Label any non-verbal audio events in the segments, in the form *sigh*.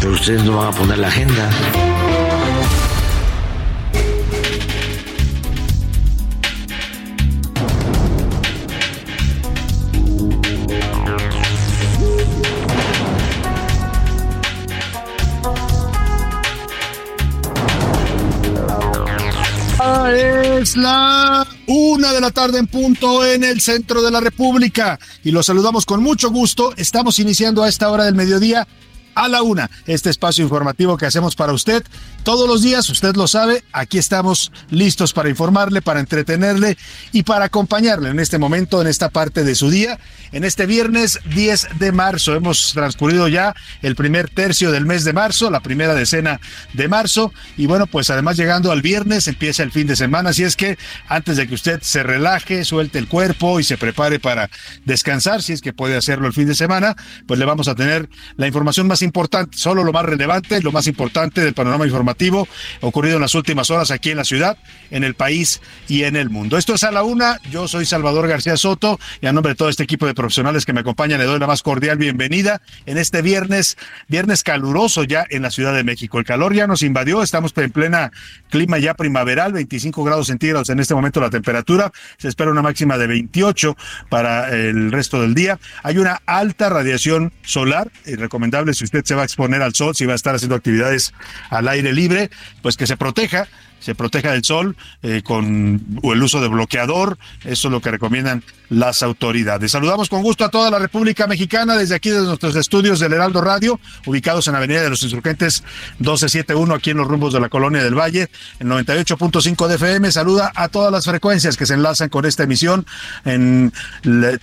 Pero ustedes no van a poner la agenda. Es la una de la tarde en punto en el centro de la República y los saludamos con mucho gusto. Estamos iniciando a esta hora del mediodía a la una, este espacio informativo que hacemos para usted todos los días, usted lo sabe, aquí estamos listos para informarle, para entretenerle y para acompañarle en este momento, en esta parte de su día, en este viernes 10 de marzo. Hemos transcurrido ya el primer tercio del mes de marzo, la primera decena de marzo. Y bueno, pues además llegando al viernes empieza el fin de semana, así es que antes de que usted se relaje, suelte el cuerpo y se prepare para descansar, si es que puede hacerlo el fin de semana, pues le vamos a tener la información más importante, solo lo más relevante, lo más importante del panorama informativo ocurrido en las últimas horas aquí en la ciudad, en el país y en el mundo. Esto es a la una, yo soy Salvador García Soto y a nombre de todo este equipo de profesionales que me acompañan le doy la más cordial bienvenida en este viernes, viernes caluroso ya en la Ciudad de México. El calor ya nos invadió, estamos en plena clima ya primaveral, 25 grados centígrados en este momento la temperatura, se espera una máxima de 28 para el resto del día. Hay una alta radiación solar y recomendable si usted se va a exponer al sol, si va a estar haciendo actividades al aire libre pues que se proteja se proteja del sol eh, con el uso de bloqueador. Eso es lo que recomiendan las autoridades. Saludamos con gusto a toda la República Mexicana desde aquí, desde nuestros estudios del Heraldo Radio, ubicados en la Avenida de los Insurgentes 1271, aquí en los rumbos de la Colonia del Valle, en 98.5 de FM. Saluda a todas las frecuencias que se enlazan con esta emisión en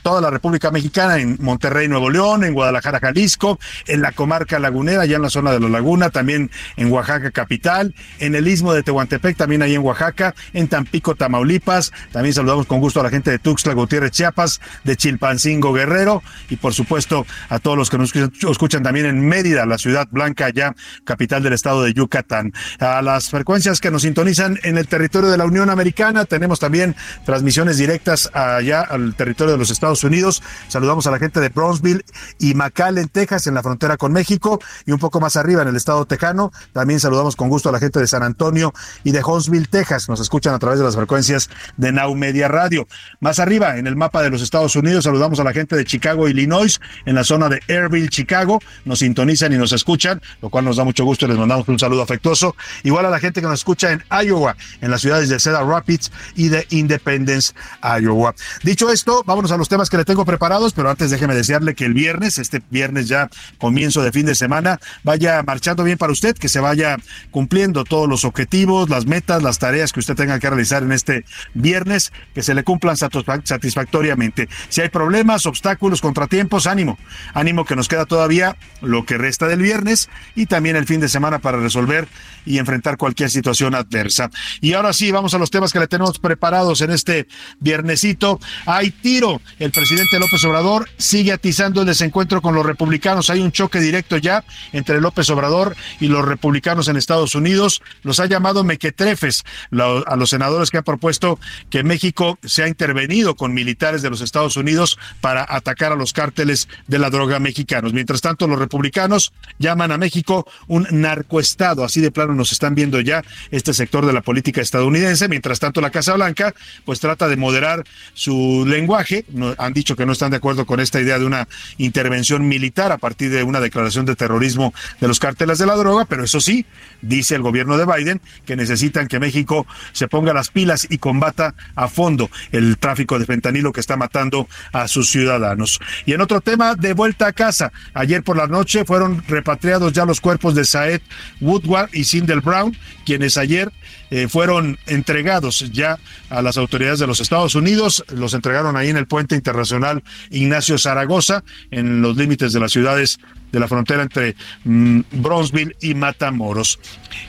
toda la República Mexicana, en Monterrey, Nuevo León, en Guadalajara, Jalisco, en la comarca lagunera, allá en la zona de la Laguna, también en Oaxaca capital, en el istmo de Tehuantepec, también ahí en Oaxaca, en Tampico, Tamaulipas. También saludamos con gusto a la gente de Tuxtla Gutiérrez, Chiapas, de Chilpancingo, Guerrero, y por supuesto a todos los que nos escuchan, también en Mérida, la ciudad blanca, ya capital del estado de Yucatán. A las frecuencias que nos sintonizan en el territorio de la Unión Americana, tenemos también transmisiones directas allá al territorio de los Estados Unidos. Saludamos a la gente de Brownsville y McAllen, Texas, en la frontera con México, y un poco más arriba en el estado tejano. También saludamos con gusto a la gente de San Antonio y de Huntsville, Texas. Nos escuchan a través de las frecuencias de Now Media Radio. Más arriba, en el mapa de los Estados Unidos, saludamos a la gente de Chicago, Illinois, en la zona de Airville, Chicago. Nos sintonizan y nos escuchan, lo cual nos da mucho gusto y les mandamos un saludo afectuoso. Igual a la gente que nos escucha en Iowa, en las ciudades de Cedar Rapids y de Independence, Iowa. Dicho esto, vámonos a los temas que le tengo preparados, pero antes déjeme desearle que el viernes, este viernes ya comienzo de fin de semana, vaya marchando bien para usted, que se vaya cumpliendo todos los objetivos, las las metas, las tareas que usted tenga que realizar en este viernes, que se le cumplan satisfactoriamente. Si hay problemas, obstáculos, contratiempos, ánimo, ánimo que nos queda todavía lo que resta del viernes y también el fin de semana para resolver y enfrentar cualquier situación adversa. Y ahora sí, vamos a los temas que le tenemos preparados en este viernesito. Hay tiro. El presidente López Obrador sigue atizando el desencuentro con los republicanos. Hay un choque directo ya entre López Obrador y los republicanos en Estados Unidos. Los ha llamado mequetrefes a los senadores que han propuesto que México sea intervenido con militares de los Estados Unidos para atacar a los cárteles de la droga mexicanos. Mientras tanto, los republicanos llaman a México un narcoestado. Así de plano nos están viendo ya este sector de la política estadounidense. Mientras tanto, la Casa Blanca pues trata de moderar su lenguaje. han dicho que no están de acuerdo con esta idea de una intervención militar a partir de una declaración de terrorismo de los cárteles de la droga, pero eso sí, dice el gobierno de Biden que necesitan que México se ponga las pilas y combata a fondo el tráfico de fentanilo que está matando a sus ciudadanos. Y en otro tema, de vuelta a casa, ayer por la noche fueron repatriados ya los cuerpos de Saed Woodward y Sindel Brown, quienes ayer eh, fueron entregados ya a las autoridades de los Estados Unidos, los entregaron ahí en el puente internacional Ignacio Zaragoza, en los límites de las ciudades de la frontera entre mm, Bronzeville y Matamoros.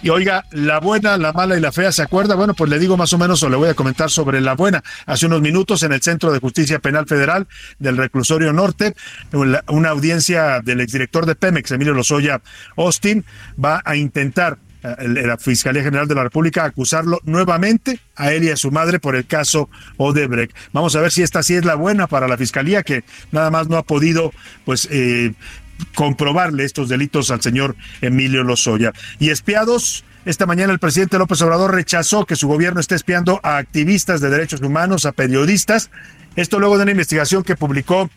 Y oiga, la buena, la mala y la fea, ¿se acuerda? Bueno, pues le digo más o menos o le voy a comentar sobre la buena. Hace unos minutos en el Centro de Justicia Penal Federal del Reclusorio Norte, una audiencia del exdirector de Pemex, Emilio Lozoya Austin, va a intentar la Fiscalía General de la República acusarlo nuevamente a él y a su madre por el caso Odebrecht. Vamos a ver si esta sí es la buena para la Fiscalía, que nada más no ha podido pues eh, comprobarle estos delitos al señor Emilio Lozoya. Y espiados, esta mañana el presidente López Obrador rechazó que su gobierno esté espiando a activistas de derechos humanos, a periodistas. Esto luego de una investigación que publicó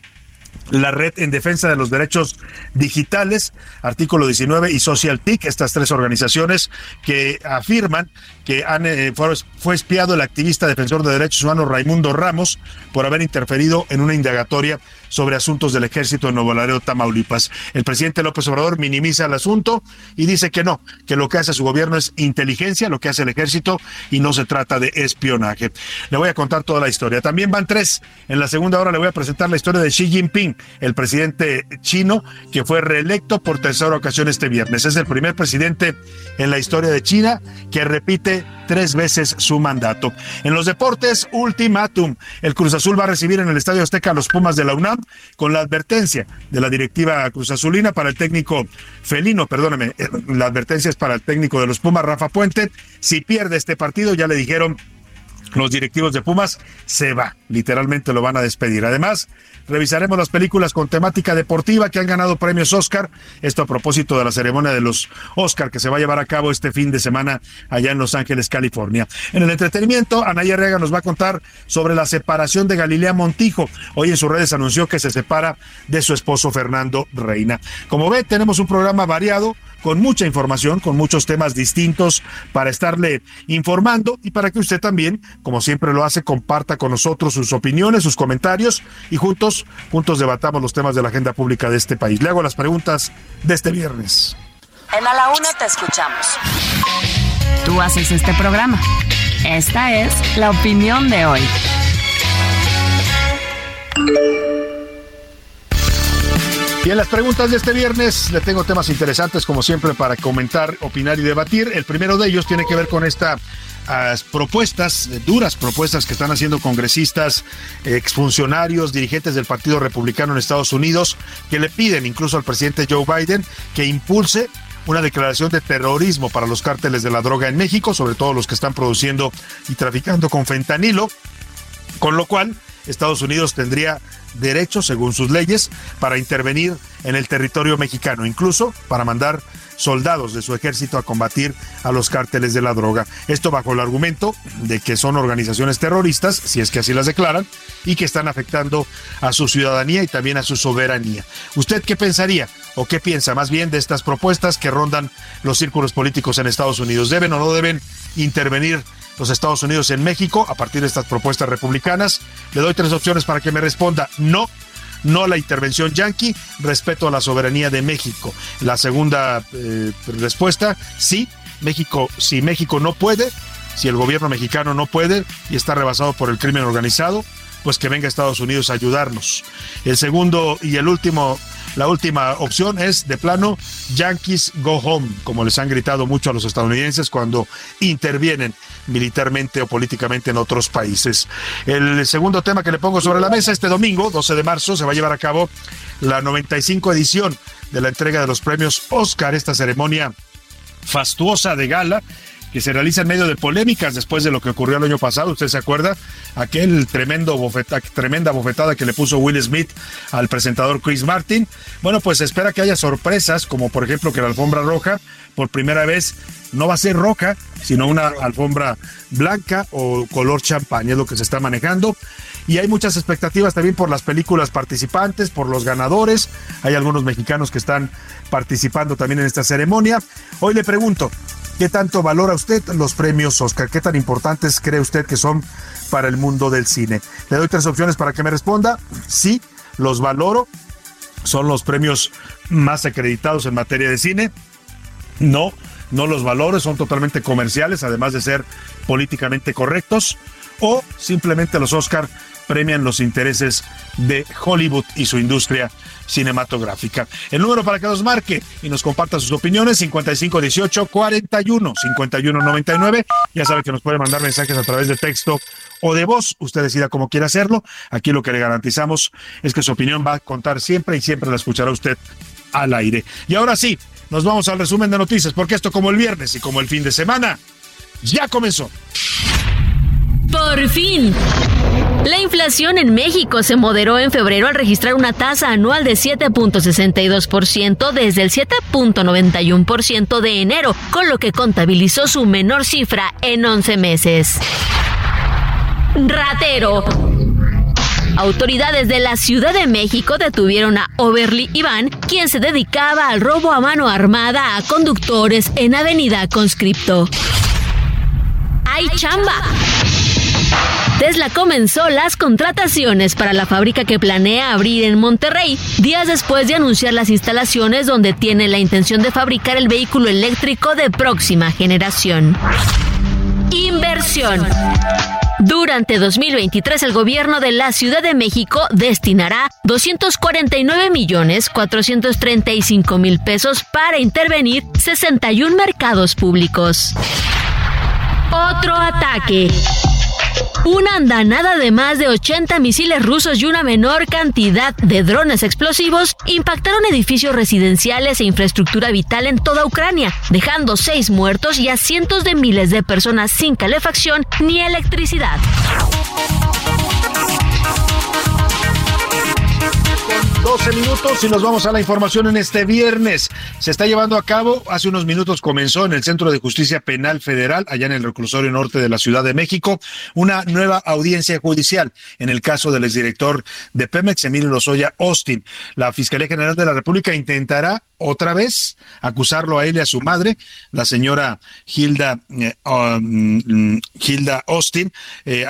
la Red en Defensa de los Derechos Digitales, artículo 19 y Social TIC, estas tres organizaciones que afirman que han, eh, fue, espiado el activista defensor de derechos humanos Raimundo Ramos por haber interferido en una indagatoria sobre asuntos del ejército en Nuevo Laredo, Tamaulipas. El presidente López Obrador minimiza el asunto y dice que no, que lo que hace su gobierno es inteligencia, lo que hace el ejército y no se trata de espionaje. Le voy a contar toda la historia. También van tres. En la segunda hora le voy a presentar la historia de Xi Jinping, el presidente chino que fue reelecto por tercera ocasión este viernes. Es el primer presidente en la historia de China que repite tres veces su mandato. En los deportes, ultimátum. El Cruz Azul va a recibir en el Estadio Azteca a los Pumas de la UNAM con la advertencia de la directiva Cruz Azulina para el técnico felino, perdóneme, eh, la advertencia es para el técnico de los Pumas, Rafa Puente. Si pierde este partido, ya le dijeron los directivos de Pumas, se va, literalmente lo van a despedir. Además, Revisaremos las películas con temática deportiva que han ganado premios Oscar. Esto a propósito de la ceremonia de los Oscar que se va a llevar a cabo este fin de semana allá en Los Ángeles, California. En el entretenimiento, Anaya Rega nos va a contar sobre la separación de Galilea Montijo. Hoy en sus redes anunció que se separa de su esposo Fernando Reina. Como ve, tenemos un programa variado con mucha información, con muchos temas distintos para estarle informando y para que usted también, como siempre lo hace, comparta con nosotros sus opiniones, sus comentarios y juntos, juntos debatamos los temas de la agenda pública de este país. Le hago las preguntas de este viernes. En A la Una te escuchamos. Tú haces este programa. Esta es la opinión de hoy. Y en las preguntas de este viernes le tengo temas interesantes como siempre para comentar, opinar y debatir. El primero de ellos tiene que ver con estas propuestas, eh, duras propuestas que están haciendo congresistas, exfuncionarios, dirigentes del Partido Republicano en Estados Unidos, que le piden incluso al presidente Joe Biden que impulse una declaración de terrorismo para los cárteles de la droga en México, sobre todo los que están produciendo y traficando con fentanilo, con lo cual Estados Unidos tendría derecho, según sus leyes, para intervenir en el territorio mexicano, incluso para mandar soldados de su ejército a combatir a los cárteles de la droga. Esto bajo el argumento de que son organizaciones terroristas, si es que así las declaran, y que están afectando a su ciudadanía y también a su soberanía. ¿Usted qué pensaría o qué piensa más bien de estas propuestas que rondan los círculos políticos en Estados Unidos? ¿Deben o no deben intervenir los Estados Unidos en México a partir de estas propuestas republicanas? Le doy tres opciones para que me responda. No, no a la intervención yanqui, respeto a la soberanía de México. La segunda eh, respuesta, sí, México, si México no puede, Si el gobierno mexicano no puede y está rebasado por el crimen organizado, pues que venga Estados Unidos a ayudarnos. El segundo y el último la última opción es, de plano, Yankees go home, como les han gritado mucho a los estadounidenses cuando intervienen militarmente o políticamente en otros países. El segundo tema que le pongo sobre la mesa, este domingo, 12 de marzo, se va a llevar a cabo la 95 edición de la entrega de los premios Oscar, esta ceremonia fastuosa de gala que se realiza en medio de polémicas después de lo que ocurrió el año pasado. ¿Usted se acuerda? Aquel tremendo tremenda bofetada que le puso Will Smith al presentador Chris Martin. Bueno, pues espera que haya sorpresas, como por ejemplo que la alfombra roja por primera vez no va a ser roja, sino una alfombra blanca o color champán, es lo que se está manejando. Y hay muchas expectativas también por las películas participantes, por los ganadores. Hay algunos mexicanos que están participando también en esta ceremonia. Hoy le pregunto, ¿Qué tanto valora usted los premios Oscar? ¿Qué tan importantes cree usted que son para el mundo del cine? Le doy tres opciones para que me responda. Sí, los valoro. Son los premios más acreditados en materia de cine. No, no los valoro, son totalmente comerciales, además de ser políticamente correctos. O simplemente los Oscar premian los intereses de Hollywood y su industria cinematográfica. El número para que nos marque y nos comparta sus opiniones, 5518 41 5199. Ya sabe que nos puede mandar mensajes a través de texto o de voz. Usted decida cómo quiere hacerlo. Aquí lo que le garantizamos es que su opinión va a contar siempre y siempre la escuchará usted al aire. Y ahora sí, nos vamos al resumen de noticias, porque esto como el viernes y como el fin de semana, ya comenzó. Por fin. La inflación en México se moderó en febrero al registrar una tasa anual de 7.62% desde el 7.91% de enero, con lo que contabilizó su menor cifra en 11 meses. Ratero. Autoridades de la Ciudad de México detuvieron a Overly Iván, quien se dedicaba al robo a mano armada a conductores en Avenida Conscripto. ¡Hay chamba! Tesla comenzó las contrataciones para la fábrica que planea abrir en Monterrey, días después de anunciar las instalaciones donde tiene la intención de fabricar el vehículo eléctrico de próxima generación. Inversión. Durante 2023 el gobierno de la Ciudad de México destinará 249 millones 435 mil pesos para intervenir 61 mercados públicos. Otro ataque. Una andanada de más de 80 misiles rusos y una menor cantidad de drones explosivos impactaron edificios residenciales e infraestructura vital en toda Ucrania, dejando seis muertos y a cientos de miles de personas sin calefacción ni electricidad. 12 minutos y nos vamos a la información en este viernes. Se está llevando a cabo, hace unos minutos comenzó en el Centro de Justicia Penal Federal, allá en el reclusorio norte de la Ciudad de México, una nueva audiencia judicial en el caso del exdirector de Pemex, Emilio Lozoya Austin. La Fiscalía General de la República intentará otra vez acusarlo a él y a su madre, la señora Hilda, eh, um, Hilda Austin, eh,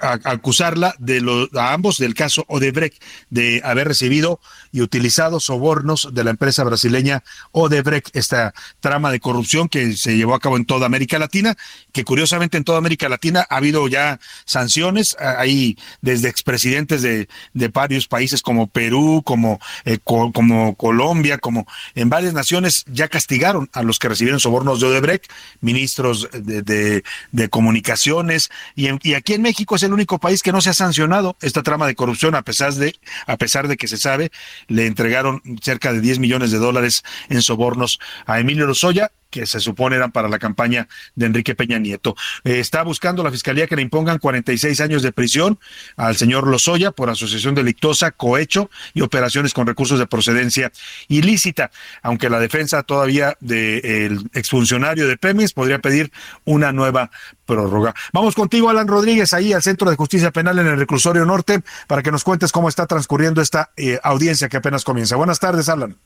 acusarla de los, a ambos del caso Odebrecht de haber recibido y utilizado sobornos de la empresa brasileña Odebrecht, esta trama de corrupción que se llevó a cabo en toda América Latina, que curiosamente en toda América Latina ha habido ya sanciones, hay desde expresidentes de, de varios países como Perú, como, eh, como Colombia, como en varias naciones ya castigaron a los que recibieron sobornos de Odebrecht, ministros de, de, comunicaciones, y, y aquí en México es el único país que no se ha sancionado. Esta trama de corrupción, a pesar de, a pesar de que se sabe, le entregaron cerca de 10 millones de dólares en sobornos a Emilio Lozoya que se supone eran para la campaña de Enrique Peña Nieto. Eh, está buscando la fiscalía que le impongan 46 años de prisión al señor Lozoya por asociación delictosa, cohecho y operaciones con recursos de procedencia ilícita, aunque la defensa todavía del exfuncionario de Pemex podría pedir una nueva prórroga. Vamos contigo, Alan Rodríguez, ahí al Centro de Justicia Penal en el Reclusorio Norte, para que nos cuentes cómo está transcurriendo esta eh, audiencia que apenas comienza. Buenas tardes, Alan.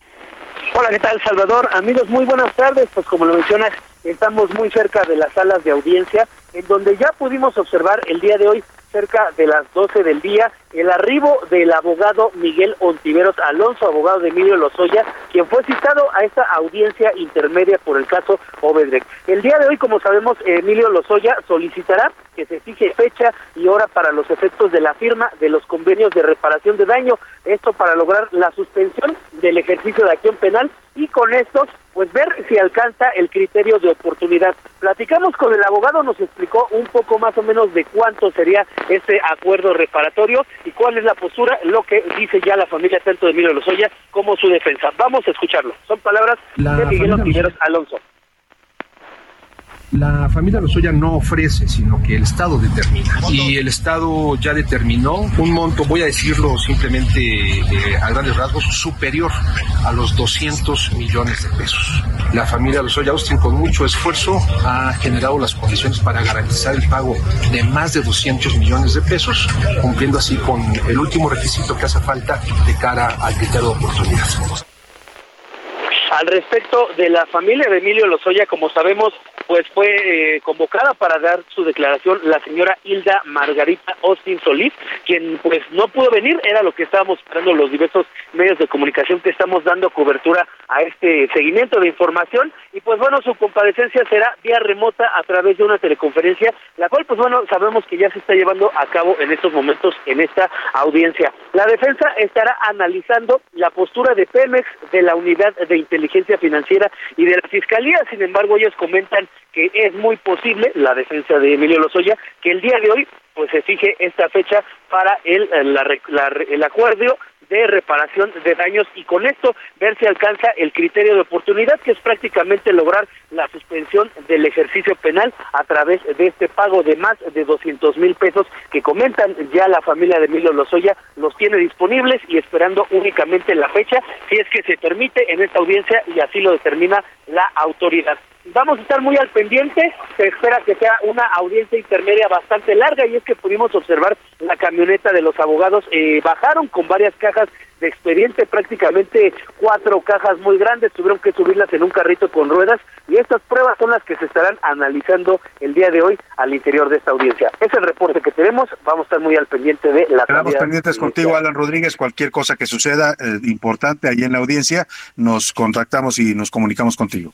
Hola, ¿qué tal, Salvador? Amigos, muy buenas tardes. Pues como lo mencionas, estamos muy cerca de las salas de audiencia, en donde ya pudimos observar el día de hoy cerca de las 12 del día el arribo del abogado Miguel Ontiveros Alonso, abogado de Emilio Lozoya, quien fue citado a esta audiencia intermedia por el caso Obedrec. El día de hoy, como sabemos, Emilio Lozoya solicitará que se fije fecha y hora para los efectos de la firma de los convenios de reparación de daño, esto para lograr la suspensión del ejercicio de acción penal y con estos pues ver si alcanza el criterio de oportunidad. Platicamos con el abogado, nos explicó un poco más o menos de cuánto sería ese acuerdo reparatorio y cuál es la postura, lo que dice ya la familia tanto de Emilio Lozoya como su defensa. Vamos a escucharlo. Son palabras de Miguel Ontiveros Alonso la familia Lozoya no ofrece, sino que el Estado determina. Y el Estado ya determinó un monto, voy a decirlo simplemente eh, a grandes rasgos, superior a los 200 millones de pesos. La familia Lozoya Austin con mucho esfuerzo ha generado las condiciones para garantizar el pago de más de 200 millones de pesos, cumpliendo así con el último requisito que hace falta de cara al criterio de oportunidad. Al respecto de la familia de Emilio Lozoya, como sabemos, pues fue eh, convocada para dar su declaración la señora Hilda Margarita Austin Solís, quien pues no pudo venir, era lo que estábamos esperando los diversos medios de comunicación que estamos dando cobertura a este seguimiento de información y pues bueno, su comparecencia será vía remota a través de una teleconferencia, la cual pues bueno, sabemos que ya se está llevando a cabo en estos momentos en esta audiencia. La defensa estará analizando la postura de Pemex, de la Unidad de Inteligencia Financiera y de la Fiscalía, sin embargo ellos comentan que es muy posible, la defensa de Emilio Lozoya, que el día de hoy pues se fije esta fecha para el, el acuerdo de reparación de daños y con esto ver si alcanza el criterio de oportunidad que es prácticamente lograr la suspensión del ejercicio penal a través de este pago de más de 200 mil pesos que comentan ya la familia de Emilio Lozoya los tiene disponibles y esperando únicamente la fecha si es que se permite en esta audiencia y así lo determina la autoridad. Vamos a estar muy al pendiente, se espera que sea una audiencia intermedia bastante larga y es que pudimos observar la camioneta de los abogados, eh, bajaron con varias cajas de expediente, prácticamente cuatro cajas muy grandes, tuvieron que subirlas en un carrito con ruedas y estas pruebas son las que se estarán analizando el día de hoy al interior de esta audiencia. Es el reporte que tenemos, vamos a estar muy al pendiente de la... Estamos pendientes contigo, Alan Rodríguez, cualquier cosa que suceda eh, importante ahí en la audiencia, nos contactamos y nos comunicamos contigo.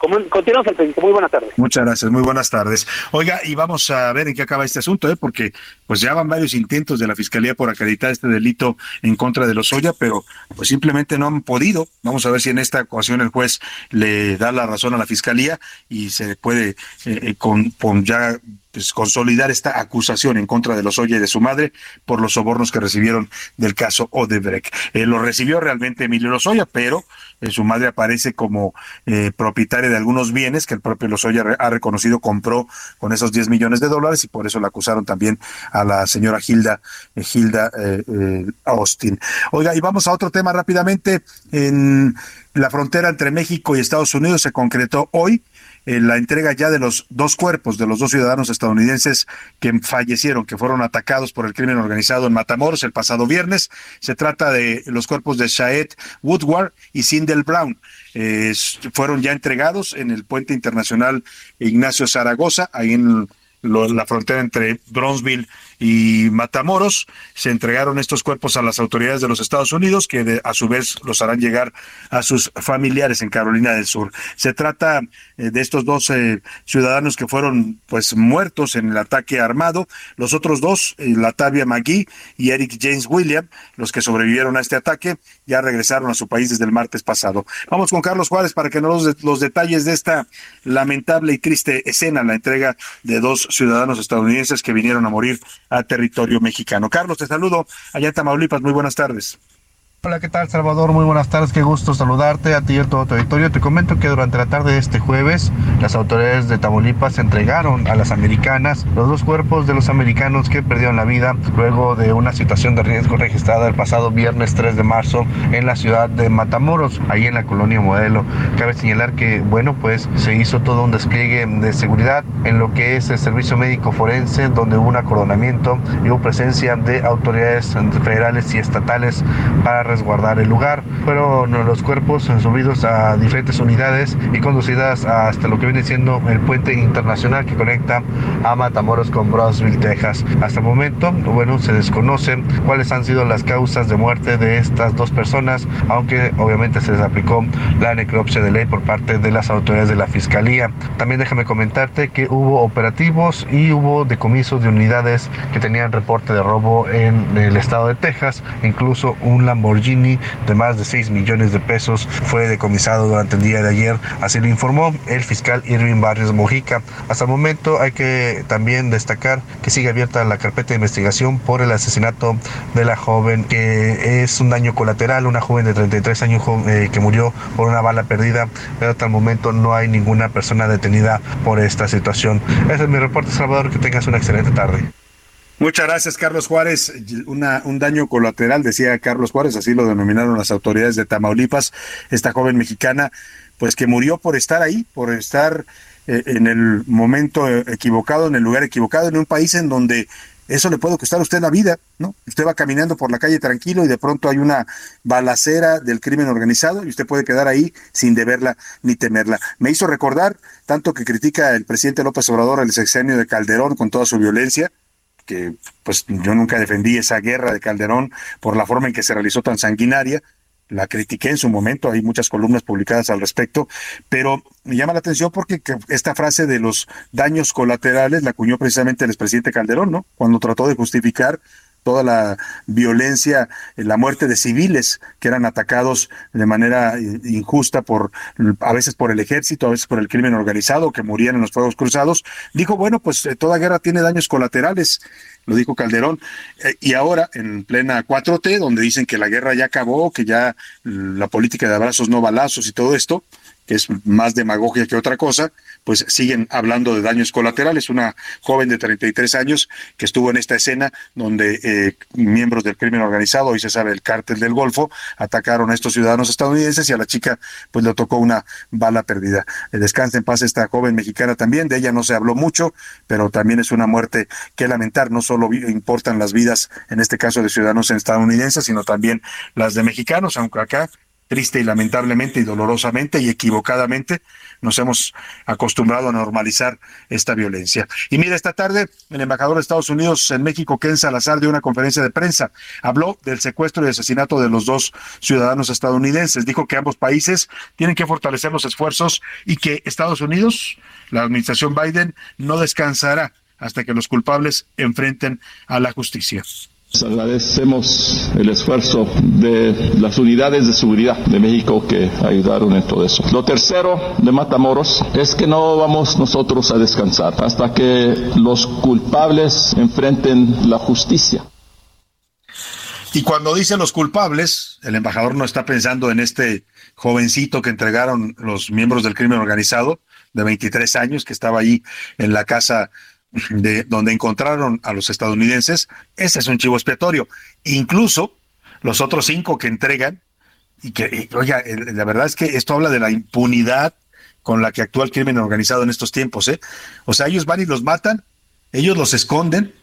Continuamos el Muy buenas tardes. Muchas gracias, muy buenas tardes. Oiga, y vamos a ver en qué acaba este asunto, ¿eh? porque pues ya van varios intentos de la Fiscalía por acreditar este delito en contra de los Oya, pero pues simplemente no han podido. Vamos a ver si en esta ocasión el juez le da la razón a la Fiscalía y se puede eh, eh con ya pues, consolidar esta acusación en contra de los Oya y de su madre por los sobornos que recibieron del caso Odebrecht. Eh, lo recibió realmente Emilio Lozoya, pero eh, su madre aparece como eh, propietaria de algunos bienes que el propio Lozoya ha reconocido compró con esos 10 millones de dólares y por eso la acusaron también a la señora Hilda, Hilda Austin. Oiga, y vamos a otro tema rápidamente. En la frontera entre México y Estados Unidos se concretó hoy eh, la entrega ya de los dos cuerpos de los dos ciudadanos estadounidenses que fallecieron, que fueron atacados por el crimen organizado en Matamoros el pasado viernes. Se trata de los cuerpos de Shaed Woodward y Sindel Brown. Eh, fueron ya entregados en el puente internacional Ignacio Zaragoza, ahí en la frontera entre Bronzeville y Matamoros. Se entregaron estos cuerpos a las autoridades de los Estados Unidos, que a su vez los harán llegar a sus familiares en Carolina del Sur. Se trata eh, de estos dos eh, ciudadanos que fueron pues muertos en el ataque armado. Los otros dos, eh, Latavia McGee y Eric James William, los que sobrevivieron a este ataque, ya regresaron a su país desde el martes pasado. Vamos con Carlos Juárez para que nos los, los detalles de esta lamentable y triste escena, la entrega de dos ciudadanos estadounidenses que vinieron a morir a territorio mexicano. Carlos, te saludo allá en Tamaulipas. Muy buenas tardes. Hola, ¿qué tal Salvador? Muy buenas tardes, qué gusto saludarte a ti y a todo tu auditorio. Te comento que durante la tarde de este jueves, las autoridades de Tamaulipas entregaron a las americanas los dos cuerpos de los americanos que perdieron la vida luego de una situación de riesgo registrada el pasado viernes 3 de marzo en la ciudad de Matamoros, ahí en la colonia Modelo. Cabe señalar que, bueno, pues se hizo todo un despliegue de seguridad en lo que es el servicio médico forense, donde hubo un acordonamiento y hubo presencia de autoridades federales y estatales para resguardar el lugar. Fueron los cuerpos subidos a diferentes unidades y conducidas hasta lo que viene siendo el puente internacional que conecta a Matamoros con Brownsville, Texas. Hasta el momento, bueno, se desconocen cuáles han sido las causas de muerte de estas dos personas, aunque obviamente se les aplicó la necropsia de ley por parte de las autoridades de la Fiscalía. También déjame comentarte que hubo operativos y hubo decomisos de unidades que tenían reporte de robo en el estado de Texas. Incluso un Lamborghini de más de 6 millones de pesos fue decomisado durante el día de ayer. Así lo informó el fiscal Irving Barrios Mojica. Hasta el momento hay que también destacar que sigue abierta la carpeta de investigación por el asesinato de la joven, que es un daño colateral, una joven de 33 años eh, que murió por una bala perdida, pero hasta el momento no hay ninguna persona detenida por esta situación. Ese es mi reporte, Salvador, que tengas una excelente tarde. Muchas gracias, Carlos Juárez. Una, un daño colateral, decía Carlos Juárez, así lo denominaron las autoridades de Tamaulipas, esta joven mexicana, pues que murió por estar ahí, por estar eh, en el momento equivocado, en el lugar equivocado, en un país en donde eso le puede costar a usted la vida, ¿no? Usted va caminando por la calle tranquilo y de pronto hay una balacera del crimen organizado y usted puede quedar ahí sin deberla ni temerla. Me hizo recordar tanto que critica el presidente López Obrador el sexenio de Calderón con toda su violencia, que pues yo nunca defendí esa guerra de Calderón por la forma en que se realizó tan sanguinaria, la critiqué en su momento, hay muchas columnas publicadas al respecto, pero me llama la atención porque esta frase de los daños colaterales la acuñó precisamente el expresidente Calderón, ¿no? Cuando trató de justificar toda la violencia, eh, la muerte de civiles que eran atacados de manera eh, injusta por a veces por el ejército, a veces por el crimen organizado, que morían en los fuegos cruzados, dijo, bueno, pues eh, toda guerra tiene daños colaterales lo dijo Calderón, y ahora en plena 4T, donde dicen que la guerra ya acabó, que ya la política de abrazos no balazos y todo esto, que es más demagogia que otra cosa, pues siguen hablando de daños colaterales. Una joven de 33 años que estuvo en esta escena donde eh, miembros del crimen organizado, hoy se sabe el cártel del Golfo, atacaron a estos ciudadanos estadounidenses y a la chica pues le tocó una bala perdida. Eh, descanse en paz esta joven mexicana también, de ella no se habló mucho, pero también es una muerte que lamentar. No solo importan las vidas, en este caso de ciudadanos estadounidenses, sino también las de mexicanos, aunque acá triste y lamentablemente y dolorosamente y equivocadamente nos hemos acostumbrado a normalizar esta violencia. Y mira, esta tarde el embajador de Estados Unidos en México, Ken Salazar, dio una conferencia de prensa. Habló del secuestro y asesinato de los dos ciudadanos estadounidenses. Dijo que ambos países tienen que fortalecer los esfuerzos y que Estados Unidos, la administración Biden, no descansará hasta que los culpables enfrenten a la justicia. Agradecemos el esfuerzo de las unidades de seguridad de México que ayudaron en todo eso. Lo tercero de Matamoros es que no vamos nosotros a descansar hasta que los culpables enfrenten la justicia. Y cuando dice los culpables, el embajador no está pensando en este jovencito que entregaron los miembros del crimen organizado de 23 años que estaba ahí en la casa de donde encontraron a los estadounidenses, ese es un chivo expiatorio. Incluso los otros cinco que entregan, y que, oiga, la verdad es que esto habla de la impunidad con la que actúa el crimen organizado en estos tiempos, ¿eh? O sea, ellos van y los matan, ellos los esconden,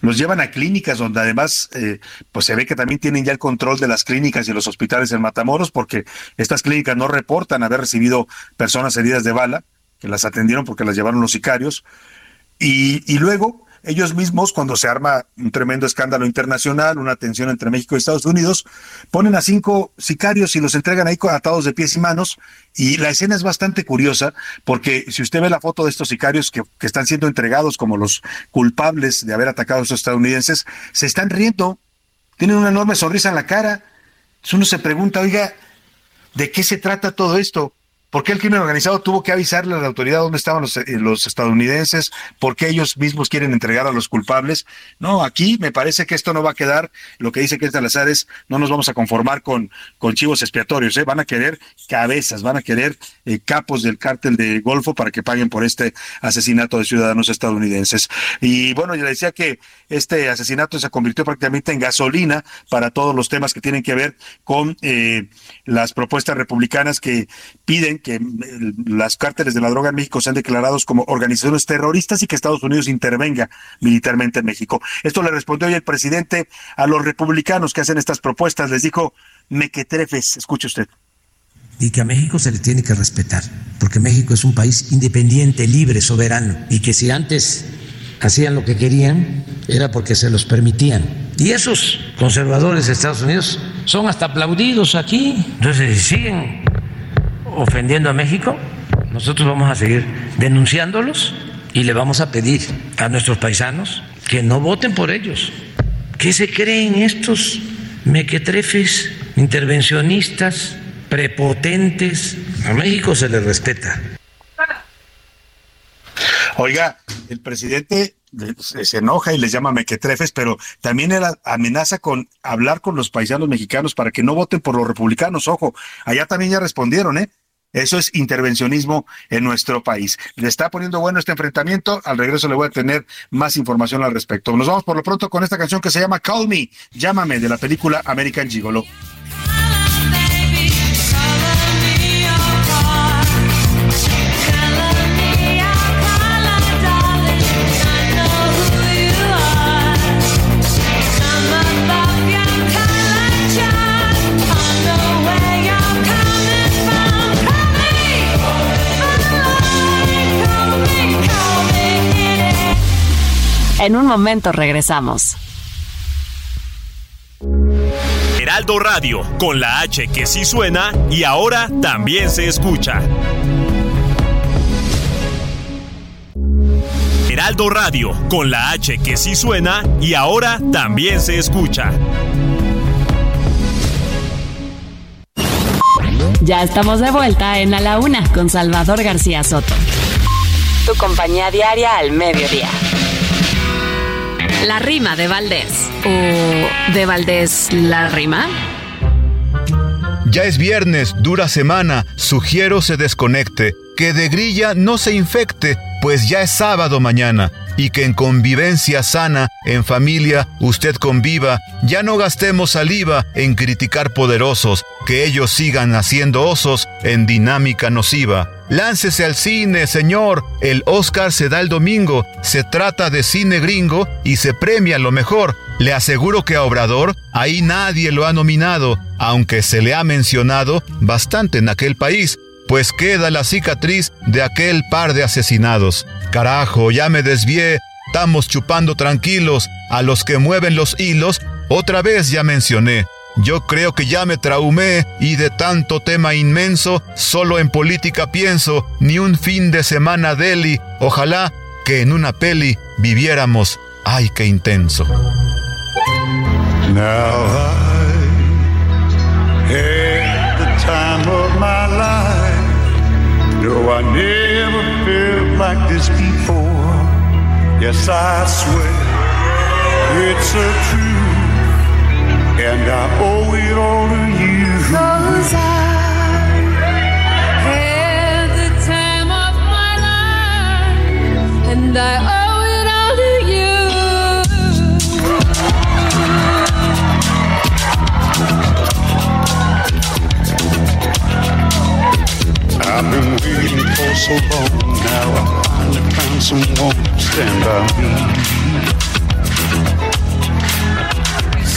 los llevan a clínicas donde además, eh, pues se ve que también tienen ya el control de las clínicas y los hospitales en Matamoros, porque estas clínicas no reportan haber recibido personas heridas de bala, que las atendieron porque las llevaron los sicarios, y, luego ellos mismos, cuando se arma un tremendo escándalo internacional, una tensión entre México y Estados Unidos, ponen a cinco sicarios y los entregan ahí atados de pies y manos. Y la escena es bastante curiosa, porque si usted ve la foto de estos sicarios que, están siendo entregados como los culpables de haber atacado a esos estadounidenses, se están riendo, tienen una enorme sonrisa en la cara. Uno se pregunta, oiga, ¿de qué se trata todo esto? ¿Por qué el crimen organizado tuvo que avisarle a la autoridad dónde estaban los, eh, los, estadounidenses? ¿Por qué ellos mismos quieren entregar a los culpables? No, aquí me parece que esto no va a quedar. Lo que dice que Salazar es, no nos vamos a conformar con, con chivos expiatorios, ¿eh? van a querer cabezas, van a querer eh, capos del cártel de Golfo para que paguen por este asesinato de ciudadanos estadounidenses. Y bueno, yo le decía que este asesinato se convirtió prácticamente en gasolina para todos los temas que tienen que ver con eh, las propuestas republicanas que piden que eh, las cárteles de la droga en México sean declarados como organizaciones terroristas y que Estados Unidos intervenga militarmente en México. Esto le respondió hoy el presidente a los republicanos que hacen estas propuestas. Les dijo, mequetrefes. Escuche usted. Y que a México se le tiene que respetar, porque México es un país independiente, libre, soberano, y que si antes hacían lo que querían era porque se los permitían. Y esos conservadores de Estados Unidos son hasta aplaudidos aquí. Entonces, si siguen ofendiendo a México, nosotros vamos a seguir denunciándolos y le vamos a pedir a nuestros paisanos que no voten por ellos. ¿Qué se creen estos mequetrefes, intervencionistas, prepotentes? A México se les respeta. Oiga, el presidente se enoja y les llama mequetrefes, pero también era amenaza con hablar con los paisanos mexicanos para que no voten por los republicanos. Ojo, allá también ya respondieron, ¿eh? Eso es intervencionismo en nuestro país. Le está poniendo bueno este enfrentamiento. Al regreso le voy a tener más información al respecto. Nos vamos por lo pronto con esta canción que se llama Call Me, Llámame, de la película American Gigolo. En un momento regresamos. Heraldo Radio, con la H que sí suena y ahora también se escucha. Heraldo Radio, con la H que sí suena y ahora también se escucha. Ya estamos de vuelta en A la Una con Salvador García Soto. Tu compañía diaria al mediodía. La rima de Valdés. ¿O de Valdés la rima? Ya es viernes, dura semana, sugiero se desconecte, que de grilla no se infecte, pues ya es sábado mañana, y que en convivencia sana, en familia, usted conviva, ya no gastemos saliva en criticar poderosos, que ellos sigan haciendo osos en dinámica nociva. Láncese al cine, señor. El Oscar se da el domingo. Se trata de cine gringo y se premia lo mejor. Le aseguro que a Obrador ahí nadie lo ha nominado, aunque se le ha mencionado bastante en aquel país, pues queda la cicatriz de aquel par de asesinados. Carajo, ya me desvié. Estamos chupando tranquilos. A los que mueven los hilos, otra vez ya mencioné. Yo creo que ya me traumé y de tanto tema inmenso, solo en política pienso, ni un fin de semana deli. Ojalá que en una peli viviéramos. ¡Ay, qué intenso! Now I the time of my life. I never like this before. Yes, I swear it's a. and I owe it all to you. Cause I had the time of my life, and I owe it all to you. I've been waiting for so long now. I finally found someone to stand by me.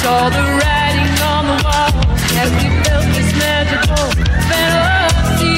saw the on the wall as we felt this magical fantasy.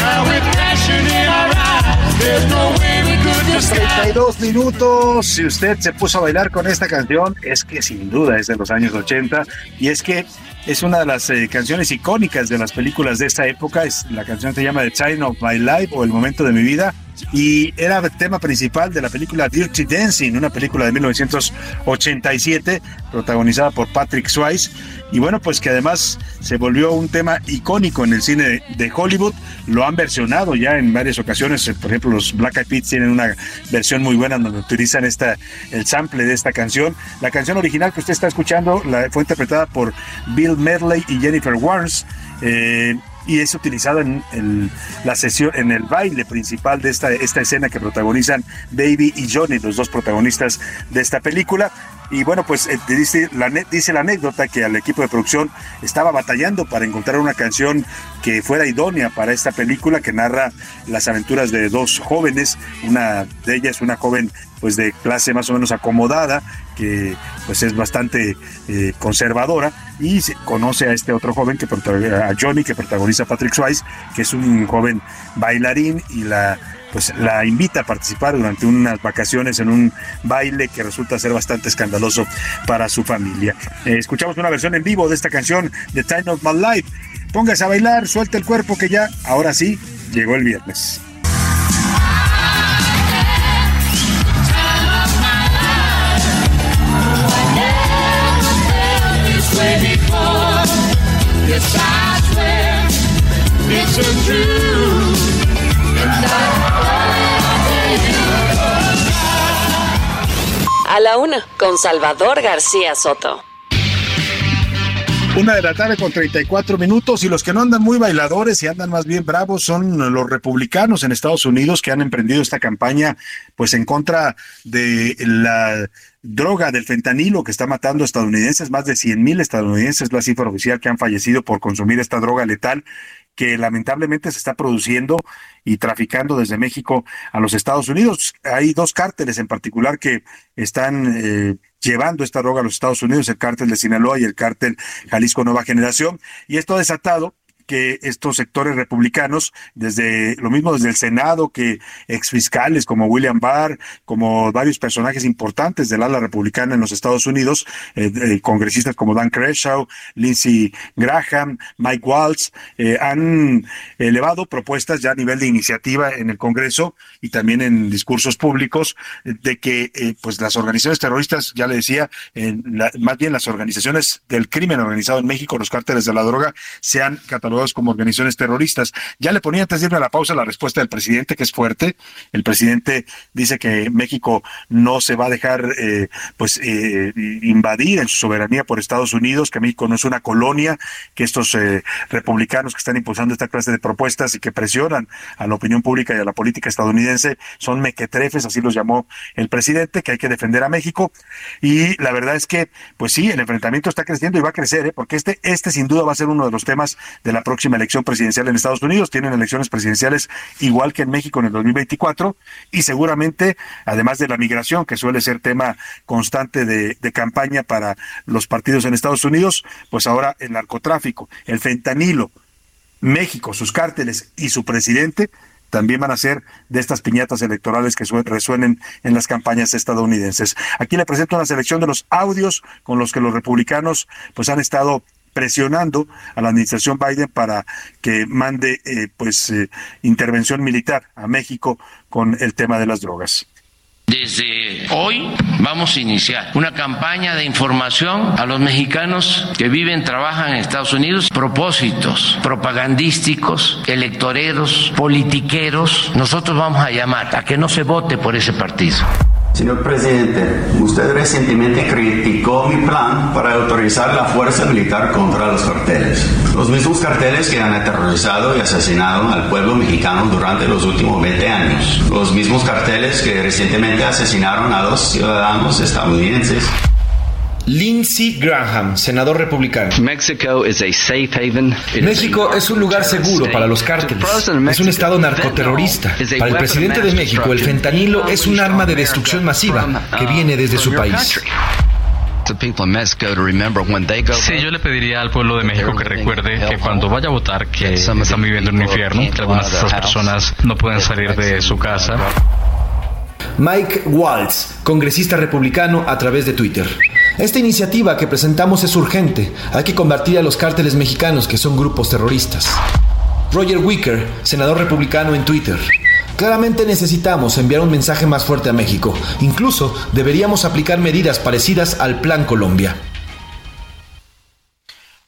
Now with passion in our eyes, there's no way we could decide. 32 minutos. Si usted se puso a bailar con esta canción, es que sin duda es de los años 80 y es que es una de las eh, canciones icónicas de las películas de esta época. Es, la canción se llama The Time of My Life o El Momento de mi Vida y era el tema principal de la película Dirty Dancing, una película de 1987 protagonizada por Patrick Swayze y bueno, pues que además se volvió un tema icónico en el cine de Hollywood, lo han versionado ya en varias ocasiones, por ejemplo los Black Eyed Peas tienen una versión muy buena donde utilizan esta el sample de esta canción. La canción original que usted está escuchando fue interpretada por Bill Medley y Jennifer Warnes. Eh, y es utilizado en la sesión, en el baile principal de esta, esta escena que protagonizan Baby y Johnny, los dos protagonistas de esta película. Y bueno, pues eh, dice, la, dice la anécdota que al equipo de producción estaba batallando para encontrar una canción que fuera idónea para esta película que narra las aventuras de dos jóvenes. Una de ellas, una joven pues de clase más o menos acomodada, que pues es bastante eh, conservadora y conoce a este otro joven que a Johnny que protagoniza Patrick Swayze, que es un joven bailarín y la pues la invita a participar durante unas vacaciones en un baile que resulta ser bastante escandaloso para su familia. Eh, escuchamos una versión en vivo de esta canción The Time of My Life. Póngase a bailar, suelte el cuerpo que ya, ahora sí, llegó el viernes. A la una, con Salvador García Soto. Una de la tarde con 34 minutos y los que no andan muy bailadores y andan más bien bravos son los republicanos en Estados Unidos que han emprendido esta campaña pues en contra de la droga del fentanilo que está matando a estadounidenses, más de 100 mil estadounidenses, la cifra oficial que han fallecido por consumir esta droga letal que lamentablemente se está produciendo y traficando desde México a los Estados Unidos. Hay dos cárteles en particular que están eh, llevando esta droga a los Estados Unidos, el cártel de Sinaloa y el cártel Jalisco Nueva Generación. Y esto desatado que estos sectores republicanos, desde lo mismo desde el Senado, que exfiscales como William Barr, como varios personajes importantes del ala republicana en los Estados Unidos, eh, eh, congresistas como Dan Crenshaw, Lindsey Graham, Mike Waltz, eh, han elevado propuestas ya a nivel de iniciativa en el Congreso y también en discursos públicos de que pues las organizaciones terroristas, ya le decía, más bien las organizaciones del crimen organizado en México, los cárteles de la droga, sean catalogados como organizaciones terroristas. Ya le ponía antes de irme a la pausa la respuesta del presidente, que es fuerte. El presidente dice que México no se va a dejar eh, pues eh, invadir en su soberanía por Estados Unidos, que México no es una colonia, que estos eh, republicanos que están impulsando esta clase de propuestas y que presionan a la opinión pública y a la política estadounidense son mequetrefes, así los llamó el presidente, que hay que defender a México. Y la verdad es que, pues sí, el enfrentamiento está creciendo y va a crecer, porque este, este sin duda va a ser uno de los temas de la próxima elección presidencial en Estados Unidos. Tienen elecciones presidenciales igual que en México en el 2024 y seguramente, además de la migración, que suele ser tema constante de, campaña para los partidos en Estados Unidos, pues ahora el narcotráfico, el fentanilo, México, sus cárteles y su presidente también van a ser de estas piñatas electorales que resuenen en las campañas estadounidenses. Aquí le presento una selección de los audios con los que los republicanos pues han estado presionando a la administración Biden para que mande eh, pues eh, intervención militar a México con el tema de las drogas. Desde hoy vamos a iniciar una campaña de información a los mexicanos que viven, trabajan en Estados Unidos, propósitos propagandísticos, electoreros, politiqueros. Nosotros vamos a llamar a que no se vote por ese partido. Señor presidente, usted recientemente criticó mi plan para autorizar la fuerza militar contra los carteles. Los mismos carteles que han aterrorizado y asesinado al pueblo mexicano durante los últimos 20 años. Los mismos carteles que recientemente asesinaron a dos ciudadanos estadounidenses. Lindsey Graham, senador republicano. México es un lugar seguro para los cárteles. Es un estado narcoterrorista. Para el presidente de México, el fentanilo es un arma de destrucción masiva que viene desde su país. Sí, yo le pediría al pueblo de México que recuerde que cuando vaya a votar que están viviendo en un infierno, que algunas de estas personas no pueden salir de su casa. Mike Waltz, congresista republicano a través de Twitter. Esta iniciativa que presentamos es urgente. Hay que combatir a los cárteles mexicanos que son grupos terroristas. Roger Wicker, senador republicano en Twitter. Claramente necesitamos enviar un mensaje más fuerte a México. Incluso deberíamos aplicar medidas parecidas al Plan Colombia.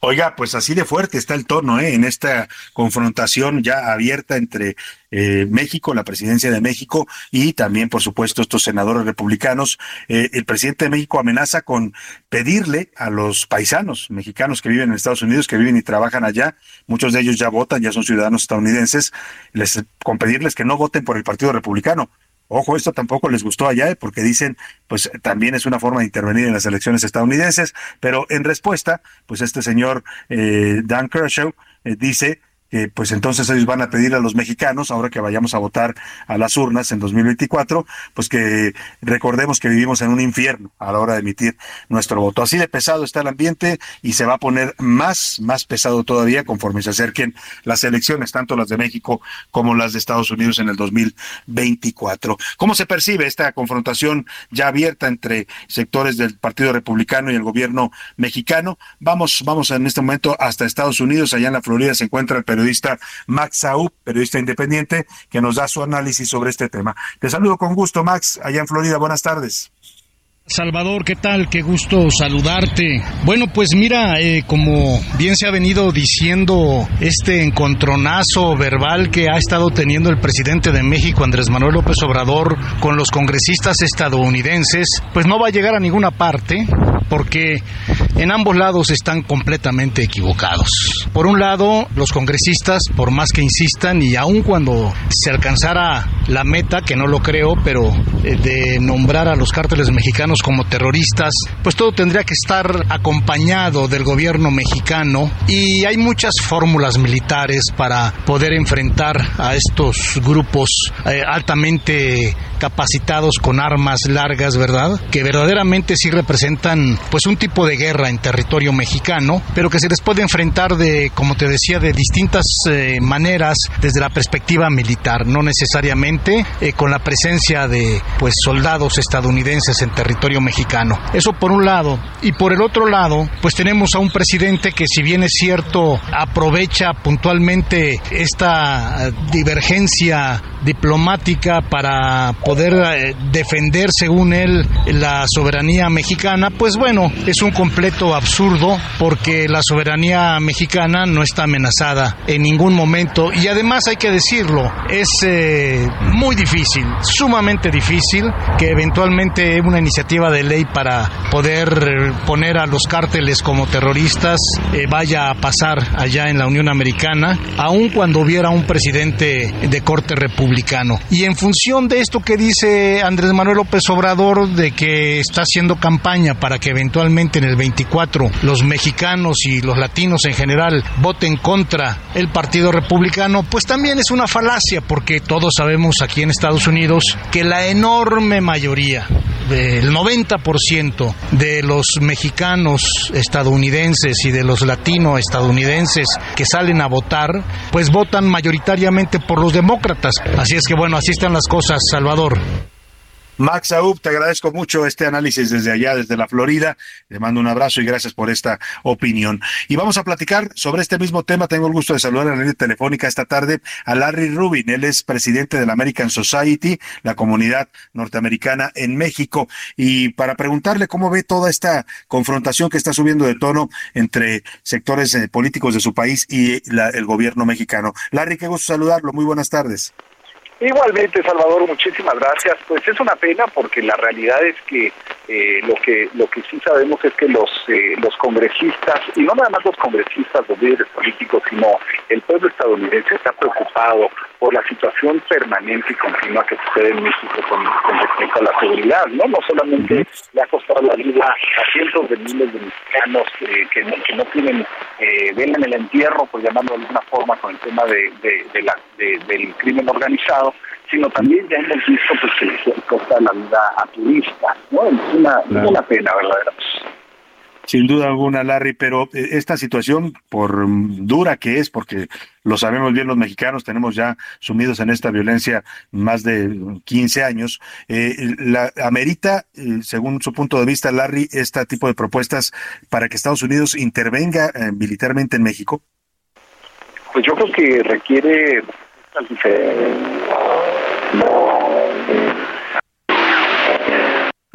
Oiga, pues así de fuerte está el tono ¿eh? en esta confrontación ya abierta entre eh, México, la presidencia de México y también, por supuesto, estos senadores republicanos. Eh, el presidente de México amenaza con pedirle a los paisanos mexicanos que viven en Estados Unidos, que viven y trabajan allá, muchos de ellos ya votan, ya son ciudadanos estadounidenses, les, con pedirles que no voten por el Partido Republicano Ojo, esto tampoco les gustó allá, porque dicen, pues también es una forma de intervenir en las elecciones estadounidenses, pero en respuesta, pues este señor eh, Dan Kershaw eh, dice que pues entonces ellos van a pedir a los mexicanos, ahora que vayamos a votar a las urnas en 2024, pues que recordemos que vivimos en un infierno a la hora de emitir nuestro voto. Así de pesado está el ambiente y se va a poner más, más pesado todavía conforme se acerquen las elecciones, tanto las de México como las de Estados Unidos en el 2024. ¿Cómo se percibe esta confrontación ya abierta entre sectores del Partido Republicano y el gobierno mexicano? Vamos, vamos en este momento hasta Estados Unidos, allá en la Florida se encuentra el Max Saúl, periodista independiente, que nos da su análisis sobre este tema. Te saludo con gusto, Max, allá en Florida. Buenas tardes. Salvador, ¿qué tal? Qué gusto saludarte. Bueno, pues mira, eh, como bien se ha venido diciendo, este encontronazo verbal que ha estado teniendo el presidente de México, Andrés Manuel López Obrador, con los congresistas estadounidenses, pues no va a llegar a ninguna parte, porque en ambos lados están completamente equivocados. Por un lado, los congresistas, por más que insistan, y aun cuando se alcanzara la meta, que no lo creo, pero eh, de nombrar a los cárteles mexicanos como terroristas, pues todo tendría que estar acompañado del gobierno mexicano y hay muchas fórmulas militares para poder enfrentar a estos grupos eh, altamente capacitados con armas largas, ¿verdad? Que verdaderamente sí representan pues un tipo de guerra en territorio mexicano, pero que se les puede enfrentar de, como te decía, de distintas eh, maneras desde la perspectiva militar, no necesariamente eh, con la presencia de pues soldados estadounidenses en territorio mexicano. Eso por un lado. Y por el otro lado, pues tenemos a un presidente que si bien es cierto, aprovecha puntualmente esta eh, divergencia diplomática para poder eh, defender, según él, la soberanía mexicana, pues bueno, es un completo absurdo porque la soberanía mexicana no está amenazada en ningún momento y además hay que decirlo, es muy difícil, sumamente difícil que eventualmente una iniciativa de ley para poder poner a los cárteles como terroristas eh, vaya a pasar allá en la Unión Americana, aun cuando hubiera un presidente de corte republicano. Y en función de esto que dice Andrés Manuel López Obrador, de que está haciendo campaña para que eventualmente en el 24 los mexicanos y los latinos en general voten contra el Partido Republicano, pues también es una falacia, porque todos sabemos aquí en Estados Unidos que la enorme mayoría, del 90% de los mexicanos estadounidenses y de los latino estadounidenses que salen a votar, pues votan mayoritariamente por los demócratas. Así es que bueno, así están las cosas, Salvador. Max Aub, te agradezco mucho este análisis desde allá, desde la Florida. Te mando un abrazo y gracias por esta opinión. Y vamos a platicar sobre este mismo tema. Tengo el gusto de saludar en la línea telefónica esta tarde a Larry Rubin. Él es presidente de la American Society, la comunidad norteamericana en México. Y para preguntarle cómo ve toda esta confrontación que está subiendo de tono entre sectores eh, políticos de su país y el gobierno mexicano. Larry, qué gusto saludarlo. Muy buenas tardes. Igualmente, Salvador, muchísimas gracias. Pues es una pena porque la realidad es que eh, lo que lo que sí sabemos es que los eh, los congresistas y no nada más los congresistas, los líderes políticos, sino el pueblo estadounidense está preocupado por la situación permanente y continua que sucede en México con, respecto a la seguridad, ¿no? No solamente le ha costado la vida a cientos de miles de mexicanos eh, que, no, que no tienen, eh, ven en el entierro, por llamarlo de alguna forma, con el tema de, de, la, del crimen organizado, sino también ya hemos visto pues, que le costa la vida a turistas, ¿no? Es una, una pena. Sin duda alguna, Larry, pero eh, esta situación, por dura que es, porque lo sabemos bien los mexicanos, tenemos ya sumidos en esta violencia más de 15 años, eh, la, amerita, eh, según su punto de vista, Larry, este tipo de propuestas para que Estados Unidos intervenga militarmente en México. Pues yo creo que requiere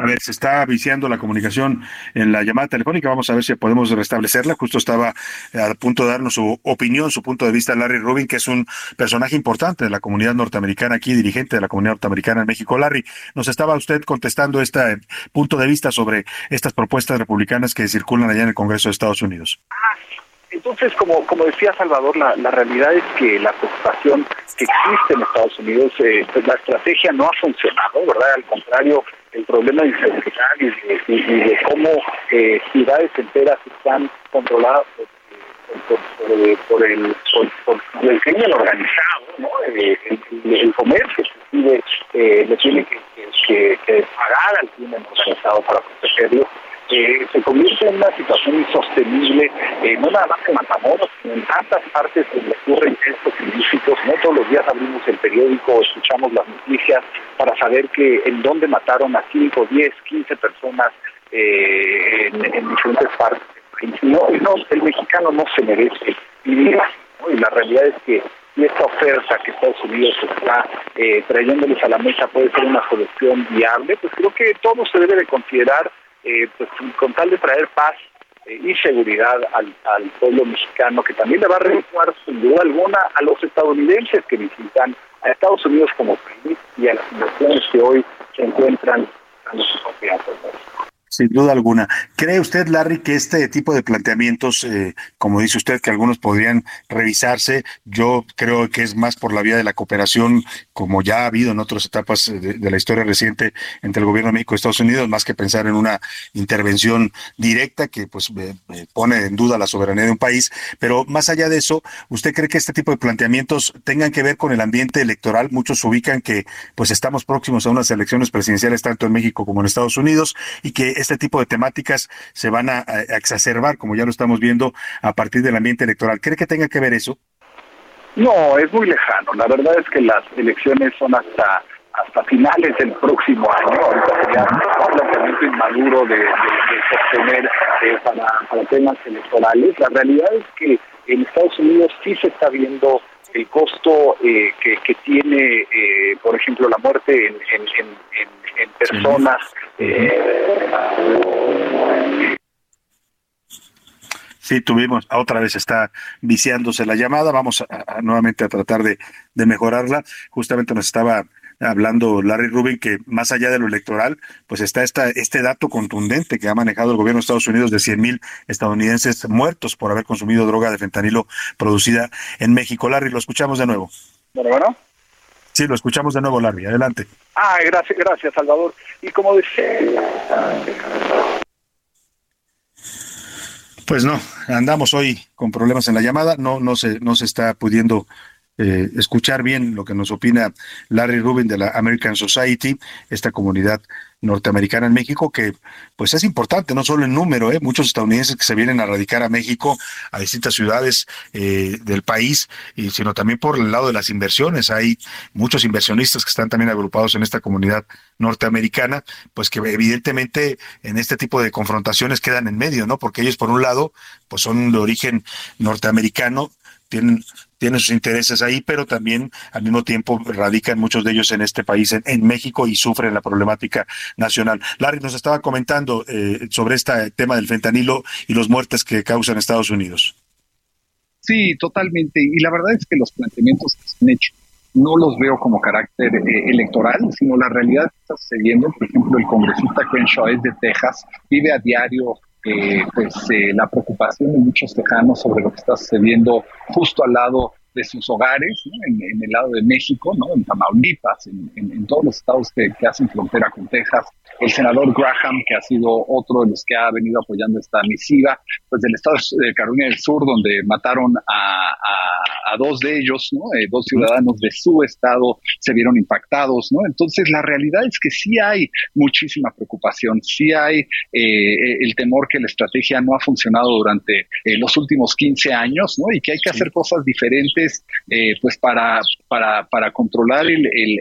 a ver, se está viciando la comunicación en la llamada telefónica. Vamos a ver si podemos restablecerla. Justo estaba a punto de darnos su opinión, su punto de vista, Larry Rubin, que es un personaje importante de la comunidad norteamericana aquí, dirigente de la comunidad norteamericana en México. Larry, nos estaba usted contestando este punto de vista sobre estas propuestas republicanas que circulan allá en el Congreso de Estados Unidos. Entonces, como, como decía Salvador, la, la realidad es que la preocupación que existe en Estados Unidos, eh, pues la estrategia no ha funcionado, ¿verdad? Al contrario, el problema de inseguridad y de, cómo eh, ciudades enteras están controladas por, por, por, eh, por el, por, por el crimen organizado, ¿no? Eh, el, el- el comercio eh, le tiene que- que- que pagar al crimen organizado para protegerlo. Eh, se convierte en una situación insostenible, eh, no nada más en Matamoros, sino en tantas partes donde ocurren estos ilícitos. No todos los días abrimos el periódico escuchamos las noticias para saber que en dónde mataron a 5, 10, 15 personas eh, en, en diferentes partes. No, no, el mexicano no se merece vivir ¿no? Y la realidad es que si esta oferta que Estados Unidos está eh, trayéndoles a la mesa puede ser una solución viable, pues creo que todo se debe de considerar eh, pues con tal de traer paz eh, y seguridad al, al pueblo mexicano, que también le va a redituar sin duda alguna a los estadounidenses que visitan a Estados Unidos como país y a las inversiones que hoy se encuentran dando su confianza. Sin duda alguna. ¿Cree usted, Larry, que este tipo de planteamientos, eh, como dice usted, que algunos podrían revisarse, yo creo que es más por la vía de la cooperación, como ya ha habido en otras etapas de, de la historia reciente entre el gobierno de México y Estados Unidos, más que pensar en una intervención directa que pues eh, eh, pone en duda la soberanía de un país? Pero más allá de eso, ¿usted cree que este tipo de planteamientos tengan que ver con el ambiente electoral? Muchos ubican que pues estamos próximos a unas elecciones presidenciales tanto en México como en Estados Unidos y que este tipo de temáticas se van a, a exacerbar, como ya lo estamos viendo, a partir del ambiente electoral. ¿Cree que tenga que ver eso? No, es muy lejano. La verdad es que las elecciones son hasta hasta finales del próximo año. Ahorita sería planteamiento inmaduro de, de, de sostener eh, para, para temas electorales. La realidad es que en Estados Unidos sí se está viendo el costo eh, que, que tiene, eh, por ejemplo, la muerte en, en, en, en, personas. eh, Sí, tuvimos, otra vez está viciándose la llamada, vamos a, nuevamente a tratar de mejorarla. Justamente nos estaba hablando Larry Rubin que más allá de lo electoral, pues está esta, este dato contundente que ha manejado el gobierno de Estados Unidos de 100 mil estadounidenses muertos por haber consumido droga de fentanilo producida en México. Larry, lo escuchamos de nuevo. Bueno, bueno. Sí, lo escuchamos de nuevo, Larry. Adelante. Ah, gracias, gracias, Salvador. Y como decía, Pues no, andamos hoy con problemas en la llamada, no, no se, no se está pudiendo eh, escuchar bien lo que nos opina Larry Rubin de la American Society, esta comunidad norteamericana en México, que pues es importante, no solo en número, ¿eh? muchos estadounidenses que se vienen a radicar a México, a distintas ciudades eh, del país, y, sino también por el lado de las inversiones. Hay muchos inversionistas que están también agrupados en esta comunidad norteamericana, pues que evidentemente en este tipo de confrontaciones quedan en medio, ¿no? Porque ellos, por un lado, pues son de origen norteamericano, tienen, tienen sus intereses ahí, pero también al mismo tiempo radican muchos de ellos en este país, en, en México, y sufren la problemática nacional. Larry nos estaba comentando eh, sobre este tema del fentanilo y los muertes que causan Estados Unidos. Sí, totalmente. Y la verdad es que los planteamientos que se han hecho no los veo como carácter eh, electoral, sino la realidad que está sucediendo. Por ejemplo, el congresista Crenshaw es de Texas, vive a diario eh, pues eh, la preocupación de muchos tejanos sobre lo que está sucediendo justo al lado de sus hogares, ¿no? en, en, el lado de México, ¿no? en Tamaulipas, en, en, en todos los estados que, que, hacen frontera con Texas. El senador Graham, que ha sido otro de los que ha venido apoyando esta misiva, pues del estado de Carolina del Sur, donde mataron a, a, a dos de ellos, ¿no? Eh, dos ciudadanos de su estado se vieron impactados. ¿no? Entonces, la realidad es que sí hay muchísima preocupación, sí hay eh, el temor que la estrategia no ha funcionado durante eh, los últimos 15 años ¿no? y que hay que sí. hacer cosas diferentes eh, pues para, para, para controlar el, el,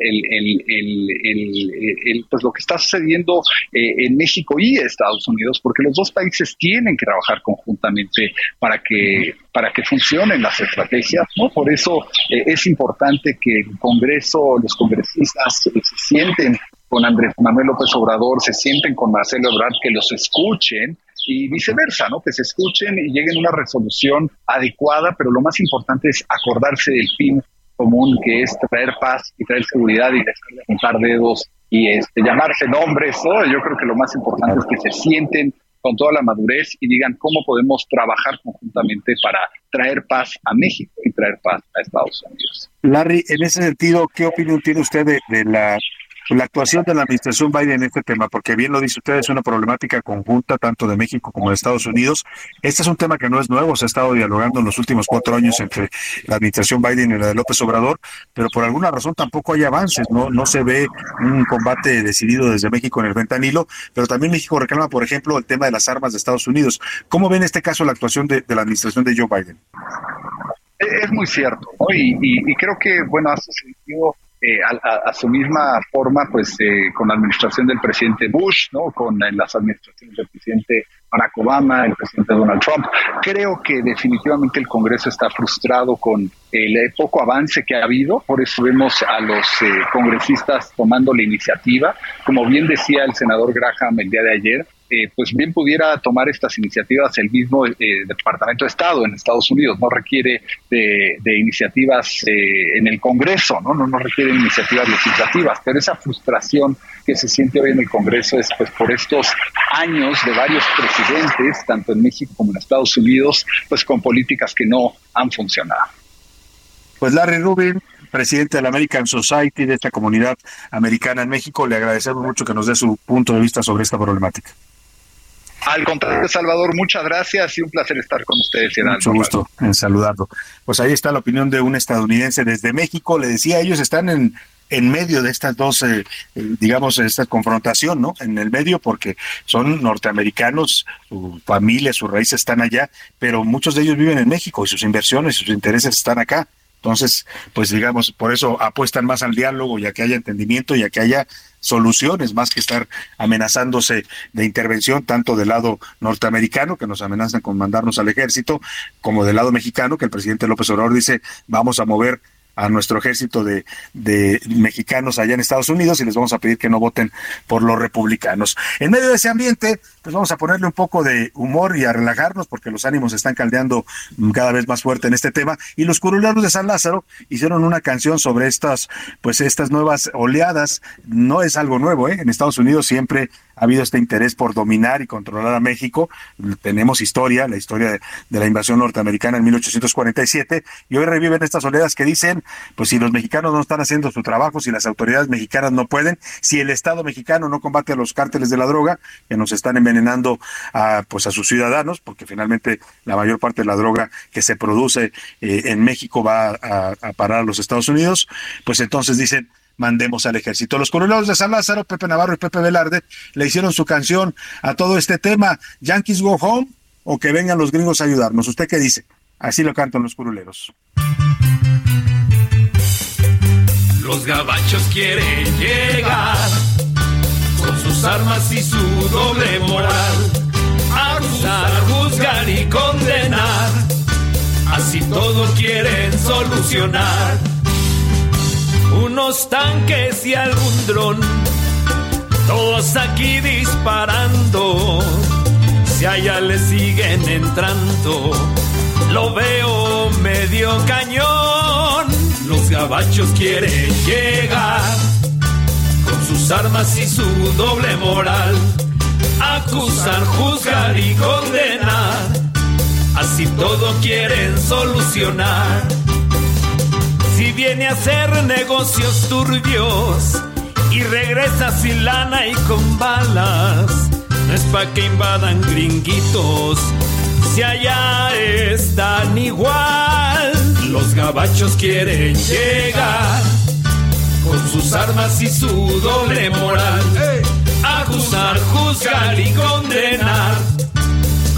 el, pues lo que está sucediendo eh, en México y Estados Unidos, porque los dos países tienen que trabajar conjuntamente para que, para que funcionen las estrategias. ¿no? Por eso eh, es importante que el Congreso, los congresistas se sienten con Andrés Manuel López Obrador, se sienten con Marcelo Ebrard, que los escuchen y viceversa, ¿no? Que se escuchen y lleguen a una resolución adecuada, pero lo más importante es acordarse del fin común, que es traer paz y traer seguridad y dejar de juntar dedos y este, llamarse nombres, ¿no? Yo creo que lo más importante es que se sienten con toda la madurez y digan cómo podemos trabajar conjuntamente para traer paz a México y traer paz a Estados Unidos. Larry, en ese sentido, ¿qué opinión tiene usted de, de la la actuación de la administración Biden en este tema, porque bien lo dice usted, es una problemática conjunta tanto de México como de Estados Unidos. Este es un tema que no es nuevo, se ha estado dialogando en los últimos cuatro años entre la administración Biden y la de López Obrador, pero por alguna razón tampoco hay avances, no, no se ve un combate decidido desde México en el ventanilo, pero también México reclama, por ejemplo, el tema de las armas de Estados Unidos. ¿Cómo ve en este caso la actuación de, la administración de Joe Biden? Es muy cierto, y, y creo que, bueno, hace sentido eh, a, a, su misma forma, pues eh, con la administración del presidente Bush, ¿no? con eh, las administraciones del presidente Barack Obama, el presidente Donald Trump. Creo que definitivamente el Congreso está frustrado con el poco avance que ha habido, por eso vemos a los congresistas tomando la iniciativa. Como bien decía el senador Graham el día de ayer, pues bien pudiera tomar estas iniciativas el mismo eh, Departamento de Estado en Estados Unidos. No requiere de, de iniciativas eh, en el Congreso, ¿no? ¿no? No requiere iniciativas legislativas, pero esa frustración que se siente hoy en el Congreso es pues por estos años de varios presidentes, tanto en México como en Estados Unidos, pues con políticas que no han funcionado. Pues Larry Rubin, presidente de la American Society, de esta comunidad americana en México, le agradecemos mucho que nos dé su punto de vista sobre esta problemática. Al contrario, Salvador, muchas gracias y un placer estar con ustedes. Mucho gusto en saludarlo. Pues ahí está la opinión de un estadounidense desde México. Le decía, ellos están en, en medio de estas dos, eh, digamos, esta confrontación, ¿no? En el medio porque son norteamericanos, su familia, sus raíces están allá, pero muchos de ellos viven en México y sus inversiones, sus intereses están acá. Entonces, pues digamos, por eso apuestan más al diálogo y a que haya entendimiento y a que haya soluciones más que estar amenazándose de intervención tanto del lado norteamericano que nos amenazan con mandarnos al ejército como del lado mexicano que el presidente López Obrador dice vamos a mover a nuestro ejército de, de, mexicanos allá en Estados Unidos y les vamos a pedir que no voten por los republicanos. En medio de ese ambiente, pues vamos a ponerle un poco de humor y a relajarnos porque los ánimos están caldeando cada vez más fuerte en este tema. Y los curuleros de San Lázaro hicieron una canción sobre estas, pues estas nuevas oleadas. No es algo nuevo, ¿eh? En Estados Unidos siempre ha habido este interés por dominar y controlar a México. Tenemos historia, la historia de, de, la invasión norteamericana en 1847, y hoy reviven estas oleadas que dicen, pues si los mexicanos no están haciendo su trabajo, si las autoridades mexicanas no pueden, si el Estado mexicano no combate a los cárteles de la droga, que nos están envenenando a, pues a sus ciudadanos, porque finalmente la mayor parte de la droga que se produce eh, en México va a, parar a los Estados Unidos, pues entonces dicen, mandemos al ejército. Los coronelos de San Lázaro, Pepe Navarro y Pepe Velarde, le hicieron su canción a todo este tema, Yankees Go Home o que vengan los gringos a ayudarnos. ¿Usted qué dice? Así lo cantan los curuleros. Los gabachos quieren llegar sus armas y su doble moral, acusar, juzgar y condenar. Así todo quieren solucionar. Unos tanques y algún dron, todos aquí disparando, si allá le siguen entrando, lo veo medio cañón, los gabachos quieren llegar, sus armas y su doble moral, acusar, juzgar y condenar, así todo quieren solucionar. Si viene a hacer negocios turbios y regresa sin lana y con balas, no es pa' que invadan gringuitos, si allá están igual. Los gabachos quieren llegar con sus armas y su doble moral, acusar, juzgar y condenar,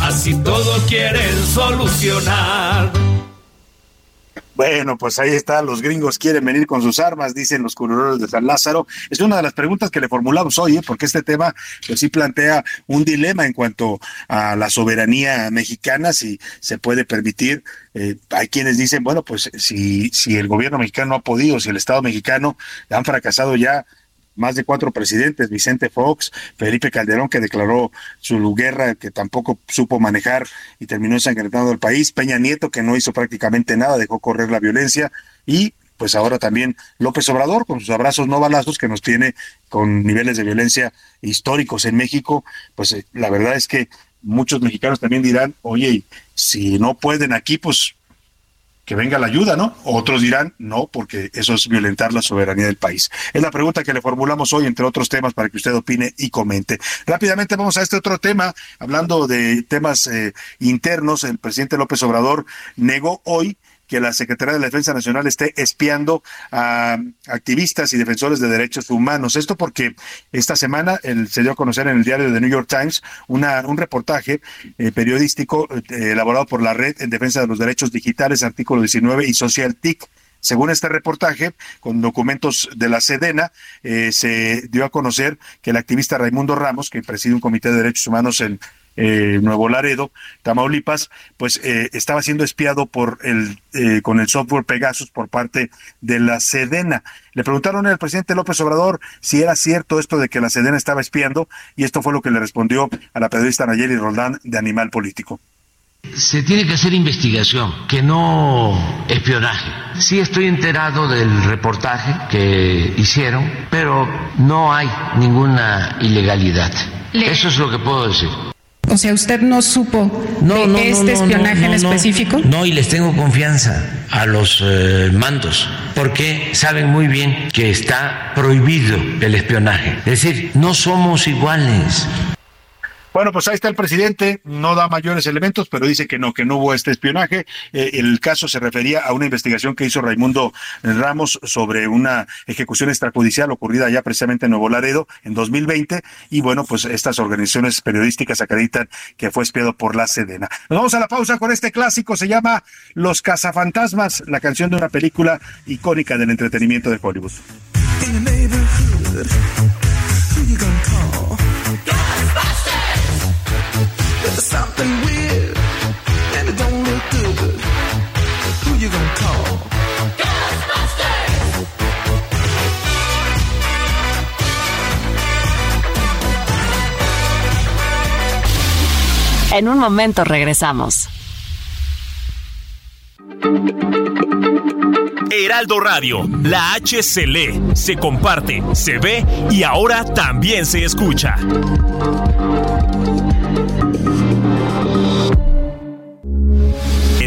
así todo quieren solucionar. Bueno, pues ahí está, los gringos quieren venir con sus armas, dicen los curuleros de San Lázaro. Es una de las preguntas que le formulamos hoy, ¿eh? porque este tema pues sí plantea un dilema en cuanto a la soberanía mexicana, si se puede permitir. Eh, hay quienes dicen, bueno, pues si, si el gobierno mexicano ha podido, si el Estado mexicano han fracasado ya más de cuatro presidentes, Vicente Fox, Felipe Calderón, que declaró su guerra, que tampoco supo manejar y terminó ensangrentando el país, Peña Nieto, que no hizo prácticamente nada, dejó correr la violencia, y pues ahora también López Obrador, con sus abrazos no balazos, que nos tiene con niveles de violencia históricos en México, pues eh, la verdad es que muchos mexicanos también dirán, oye, si no pueden aquí, pues que venga la ayuda, ¿no? Otros dirán, no, porque eso es violentar la soberanía del país. Es la pregunta que le formulamos hoy, entre otros temas, para que usted opine y comente. Rápidamente vamos a este otro tema, hablando de temas eh, internos. El presidente López Obrador negó hoy que la Secretaría de la Defensa Nacional esté espiando a activistas y defensores de derechos humanos. Esto porque esta semana se dio a conocer en el diario The New York Times una, un reportaje eh, periodístico eh, elaborado por la Red en Defensa de los Derechos Digitales, artículo 19 y Social TIC. Según este reportaje, con documentos de la Sedena, eh, se dio a conocer que el activista Raimundo Ramos, que preside un comité de derechos humanos en eh, Nuevo Laredo, Tamaulipas, pues eh, estaba siendo espiado por el eh, con el software Pegasus por parte de la Sedena. Le preguntaron al presidente López Obrador si era cierto esto de que la Sedena estaba espiando y esto fue lo que le respondió a la periodista Nayeli Roldán de Animal Político. Se tiene que hacer investigación, que no espionaje. Sí estoy enterado del reportaje que hicieron, pero no hay ninguna ilegalidad. Eso es lo que puedo decir. O sea, ¿usted no supo de este espionaje en específico? No, y les tengo confianza a los eh, mandos, porque saben muy bien que está prohibido el espionaje. Es decir, no somos iguales. Bueno, pues ahí está el presidente, no da mayores elementos, pero dice que no, que no hubo este espionaje. Eh, el caso se refería a una investigación que hizo Raimundo Ramos sobre una ejecución extrajudicial ocurrida ya precisamente en Nuevo Laredo en 2020 y bueno, pues estas organizaciones periodísticas acreditan que fue espiado por la Sedena. Nos vamos a la pausa con este clásico, se llama Los cazafantasmas, la canción de una película icónica del entretenimiento de Hollywood. There's something weird, and it don't look good. Who you gonna call? Ghostbusters! En un momento regresamos. Heraldo Radio, la H se lee, se comparte, se ve y ahora también se escucha.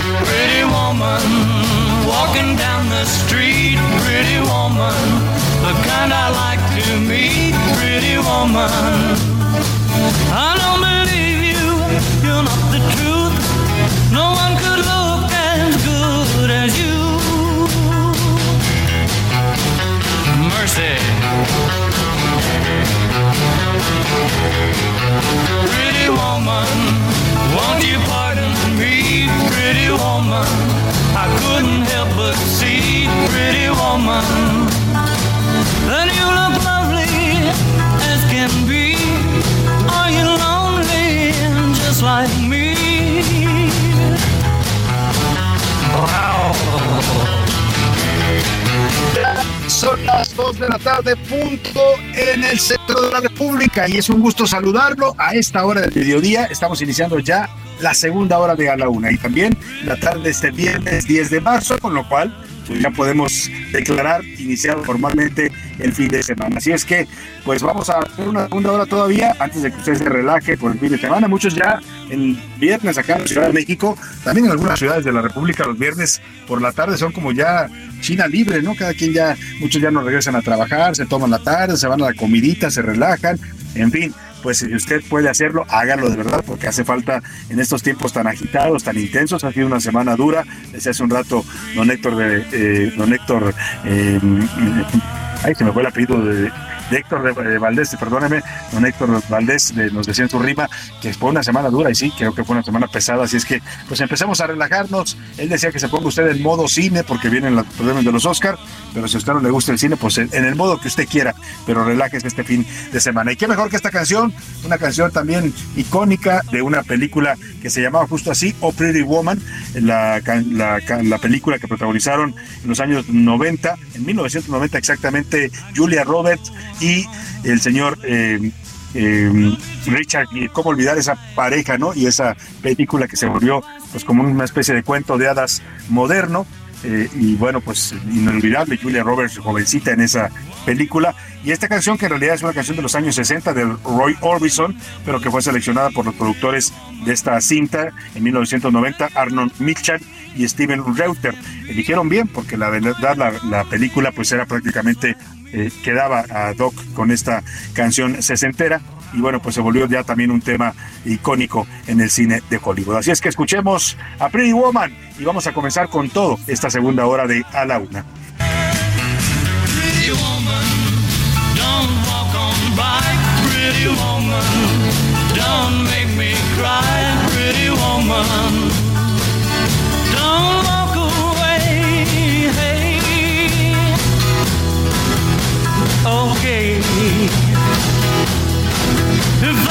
Pretty woman, walking down the street. Pretty woman, the kind I like to meet. Pretty woman, I don't believe you. You're not the truth. No one could look as good as you. Mercy. Pretty woman, won't you pardon me, pretty woman? I couldn't help but see, pretty woman, that you look lovely as can be. Are you lonely just like me? Son las 2 de la tarde, punto en el centro de la República. Y es un gusto saludarlo a esta hora del mediodía. Estamos iniciando ya la segunda hora de a la una y también la tarde este viernes 10 de marzo, con lo cual pues ya podemos declarar iniciado formalmente el fin de semana. Así es que, pues vamos a hacer una segunda hora todavía antes de que usted se relaje por el fin de semana. Muchos ya el viernes acá en la Ciudad de México, también en algunas ciudades de la República, los viernes por la tarde son como ya China libre, ¿no? Cada quien ya, muchos ya no regresan a trabajar, se toman la tarde, se van a la comidita, se relajan, en fin pues si usted puede hacerlo, hágalo de verdad, porque hace falta en estos tiempos tan agitados, tan intensos. Ha sido una semana dura. Desde hace un rato, don Héctor, de, eh, don Héctor, eh, ay, se me fue el apellido de, Héctor de, Valdés, perdóneme, don Héctor Valdés nos decía en su rima que fue una semana dura y sí, creo que fue una semana pesada, así es que pues empezamos a relajarnos. Él decía que se ponga usted en modo cine porque vienen los problemas de los Oscar, pero si a usted no le gusta el cine, pues en, el modo que usted quiera, pero relájese este fin de semana. Y qué mejor que esta canción, una canción también icónica de una película que se llamaba justo así, O Pretty Woman, la, la película que protagonizaron en los años 90, en 1990 exactamente, Julia Roberts y el señor eh, eh, Richard, cómo olvidar esa pareja, ¿no? Y esa película que se volvió pues como una especie de cuento de hadas moderno. Eh, y bueno, pues inolvidable Julia Roberts, jovencita en esa película. Y esta canción, que en realidad es una canción de los años 60 de Roy Orbison, pero que fue seleccionada por los productores de esta cinta en 1990, Arnold Mitchell y Steven Reuter. Eligieron bien, porque la verdad la, la película pues era prácticamente, eh, quedaba a Doc con esta canción sesentera y bueno, pues se volvió ya también un tema icónico en el cine de Hollywood. Así es que escuchemos a Pretty Woman y vamos a comenzar con todo esta segunda hora de A la Una. Pretty woman, don't make me cry. Pretty woman, okay.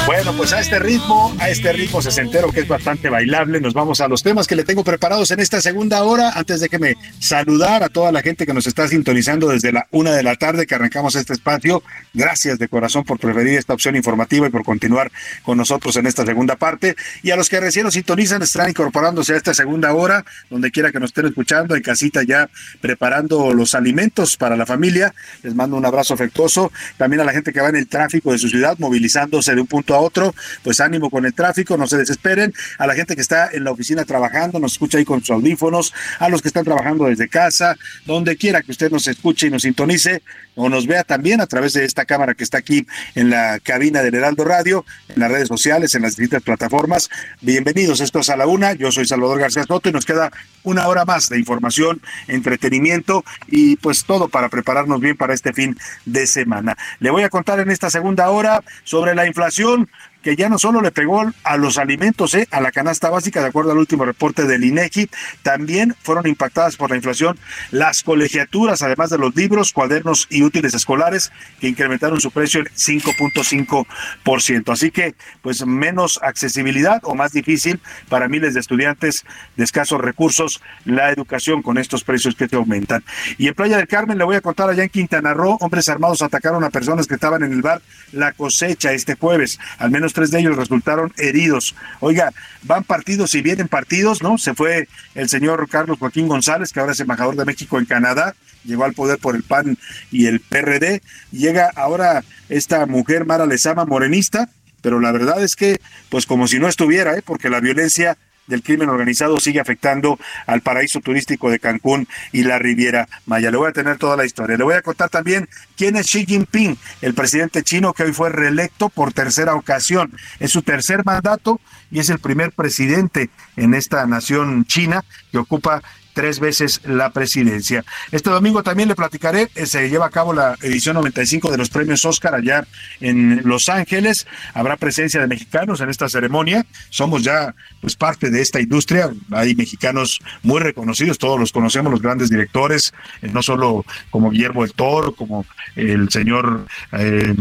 Bueno, pues a este ritmo, a este ritmo sesentero que es bastante bailable, nos vamos a los temas que le tengo preparados en esta segunda hora. Antes de que me saludar a toda la gente que nos está sintonizando desde la una de la tarde que arrancamos este espacio. Gracias de corazón por preferir esta opción informativa y por continuar con nosotros en esta segunda parte. Y a los que recién nos sintonizan, están incorporándose a esta segunda hora, donde quiera que nos estén escuchando, en casita ya preparando los alimentos para la familia. Les mando un abrazo afectuoso. También a la gente que va en el tráfico de su ciudad, movilizándose de un punto a otro, pues ánimo con el tráfico, no se desesperen. A la gente que está en la oficina trabajando, nos escucha ahí con sus audífonos, a los que están trabajando desde casa, donde quiera que usted nos escuche y nos sintonice o nos vea también a través de esta cámara que está aquí en la cabina del Heraldo Radio, en las redes sociales, en las distintas plataformas. Bienvenidos, esto es a la una. Yo soy Salvador García Soto y nos queda una hora más de información, entretenimiento y pues todo para prepararnos bien para este fin de semana. Le voy a contar en esta segunda hora sobre la inflación que ya no solo le pegó a los alimentos, ¿eh? a la canasta básica, de acuerdo al último reporte del INEGI, también fueron impactadas por la inflación las colegiaturas, además de los libros, cuadernos y útiles escolares, que incrementaron su precio en 5.5%. Así que, pues, menos accesibilidad o más difícil para miles de estudiantes de escasos recursos la educación con estos precios que te aumentan. Y en Playa del Carmen le voy a contar allá en Quintana Roo, hombres armados atacaron a personas que estaban en el bar La Cosecha este jueves. Al menos tres de ellos resultaron heridos. Oiga, van partidos y vienen partidos, ¿no? Se fue el señor Carlos Joaquín González, que ahora es embajador de México en Canadá, llegó al poder por el PAN y el PRD. Llega ahora esta mujer Mara Lezama, morenista, pero la verdad es que, pues como si no estuviera, ¿eh? porque la violencia del crimen organizado sigue afectando al paraíso turístico de Cancún y la Riviera Maya. Le voy a tener toda la historia. Le voy a contar también quién es Xi Jinping, el presidente chino que hoy fue reelecto por tercera ocasión. Es su tercer mandato y es el primer presidente en esta nación china que ocupa tres veces la presidencia. Este domingo también le platicaré, eh, se lleva a cabo la edición 95 de los premios Oscar allá en Los Ángeles. Habrá presencia de mexicanos en esta ceremonia. Somos ya pues parte de esta industria. Hay mexicanos muy reconocidos, todos los conocemos, los grandes directores, eh, no solo como Guillermo del Toro, como el señor eh,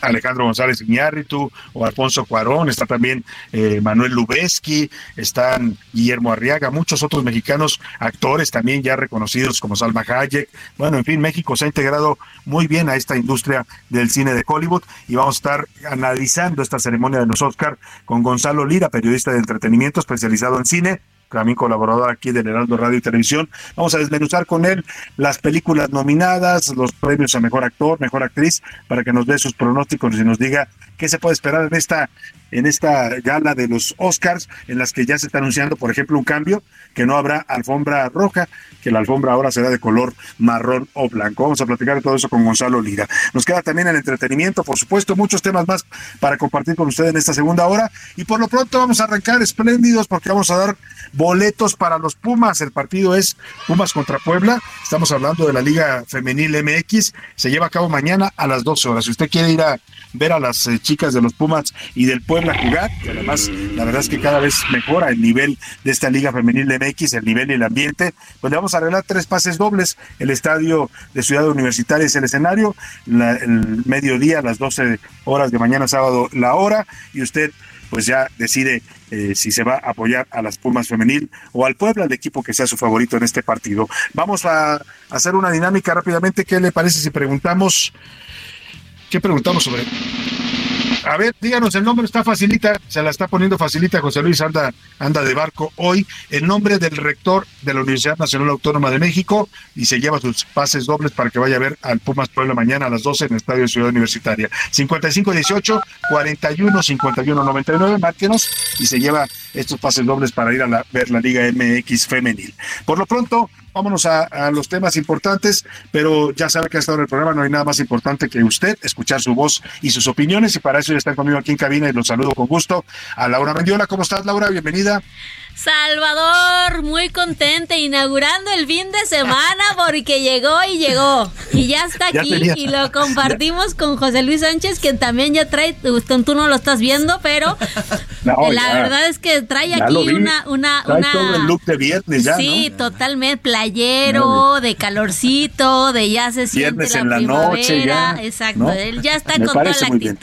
Alejandro González Iñárritu o Alfonso Cuarón, está también eh, Manuel Lubeski, están Guillermo Arriaga, muchos otros mexicanos actores también ya reconocidos como Salma Hayek. Bueno, en fin, México se ha integrado muy bien a esta industria del cine de Hollywood y vamos a estar analizando esta ceremonia de los Oscar con Gonzalo Lira, periodista de entretenimiento especializado en cine también colaborador aquí del Heraldo Radio y Televisión. Vamos a desmenuzar con él las películas nominadas, los premios a Mejor Actor, Mejor Actriz, para que nos dé sus pronósticos y nos diga qué se puede esperar en esta en esta gala de los Oscars, en las que ya se está anunciando, por ejemplo, un cambio, que no habrá alfombra roja, que la alfombra ahora será de color marrón o blanco. Vamos a platicar de todo eso con Gonzalo Lira. Nos queda también el entretenimiento, por supuesto, muchos temas más para compartir con ustedes en esta segunda hora. Y por lo pronto vamos a arrancar espléndidos porque vamos a dar boletos para los Pumas. El partido es Pumas contra Puebla. Estamos hablando de la Liga Femenil MX. Se lleva a cabo mañana a las 12 horas. Si usted quiere ir a ver a las eh, chicas de los Pumas y del Puebla jugar, que además la verdad es que cada vez mejora el nivel de esta Liga Femenil MX, el nivel y el ambiente, pues le vamos a arreglar tres pases dobles. El estadio de Ciudad Universitaria es el escenario, la- el mediodía las 12 horas de mañana sábado la hora y usted pues ya decide eh, si se va a apoyar a las Pumas femenil o al Puebla, el equipo que sea su favorito en este partido. Vamos a hacer una dinámica rápidamente. ¿Qué le parece si preguntamos? ¿Qué preguntamos sobre? A ver, díganos el nombre, está facilita, se la está poniendo facilita José Luis, anda, anda de barco hoy. El nombre del rector de la Universidad Nacional Autónoma de México y se lleva sus pases dobles para que vaya a ver al Pumas Puebla mañana a las 12 en el Estadio de Ciudad Universitaria. 5518 41 51 99, márquenos y se lleva estos pases dobles para ir a ver la Liga MX femenil. Por lo pronto, vámonos a, los temas importantes, pero ya sabe que a esta hora del programa no hay nada más importante que usted, escuchar su voz y sus opiniones, y para eso ya están conmigo aquí en cabina y los saludo con gusto a Laura Mendiola. ¿Cómo estás, Laura? Bienvenida. Salvador, muy contente, inaugurando el fin de semana porque llegó y llegó. Y ya está Ya aquí tenía- y lo compartimos con José Luis Sánchez, quien también ya trae, tú, tú no lo estás viendo, pero No, la ya. verdad es que trae aquí una, una, Trae una... todo el look de viernes ya, Sí, ¿no? totalmente playero, de calorcito, de ya se siente Viernes la en la primavera. noche ya, Exacto, ¿no? él ya está Me con toda la bien.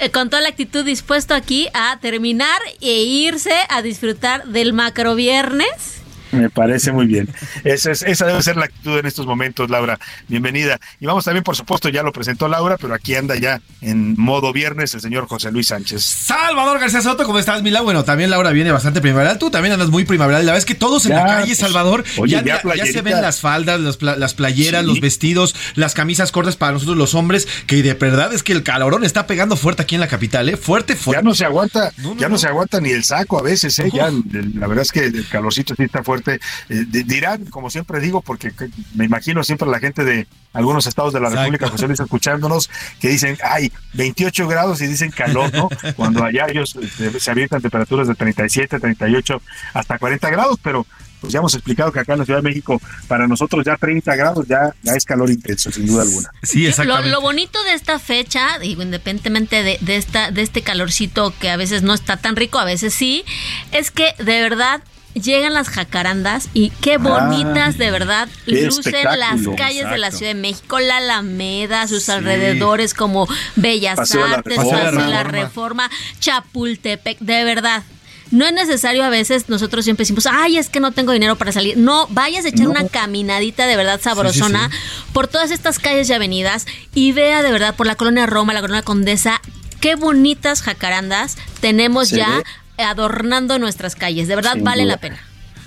Eh, con toda la actitud dispuesto aquí a terminar e irse a disfrutar del macro viernes. Me parece muy bien. Esa, es, esa debe ser la actitud en estos momentos, Laura. Bienvenida. Y vamos también, por supuesto, ya lo presentó Laura, pero aquí anda ya en modo viernes el señor José Luis Sánchez. Salvador García Soto, ¿cómo estás, Mila? Bueno, también Laura viene bastante primaveral. Tú también andas muy primaveral. La verdad es que todos en Ya, la calle, pues, Salvador, oye, ya, ya ya- ya se ven las faldas, las, pla- las playeras, Sí. los vestidos, las camisas cortas para nosotros los hombres, que de verdad es que el calorón está pegando fuerte aquí en la capital, ¿eh? Fuerte, fuerte. Ya no se aguanta, ya no, se aguanta ni el saco a veces, ¿eh? Ya, la verdad es que el calorcito sí está fuerte. Eh, di- dirán, como siempre digo, porque que- me imagino siempre la gente de algunos estados de la Exacto. República, José Luis, escuchándonos, que dicen, ay, 28 grados y dicen calor, ¿no? *laughs* Cuando allá ellos eh, se avientan temperaturas de 37, 38, hasta 40 grados, pero pues ya hemos explicado que acá en la Ciudad de México, para nosotros ya 30 grados ya, ya es calor intenso, sin duda alguna. Sí, Lo, lo bonito de esta fecha, digo, independientemente de, de esta, de este calorcito que a veces no está tan rico, a veces sí, es que de verdad llegan las jacarandas y qué bonitas de verdad qué lucen las calles de la. Ciudad de México, la Alameda, sus alrededores como Bellas Paseo de la Artes, Reforma. Paseo de la Reforma, Chapultepec, de verdad. No es necesario a veces, nosotros siempre decimos, ay, es que no tengo dinero para salir. No, vayas a echar No. una caminadita de verdad sabrosona por todas estas calles y avenidas y vea de verdad por la colonia Roma, la colonia Condesa, qué bonitas jacarandas tenemos Se ya ve. Adornando nuestras calles. De verdad Sin vale duda. la pena.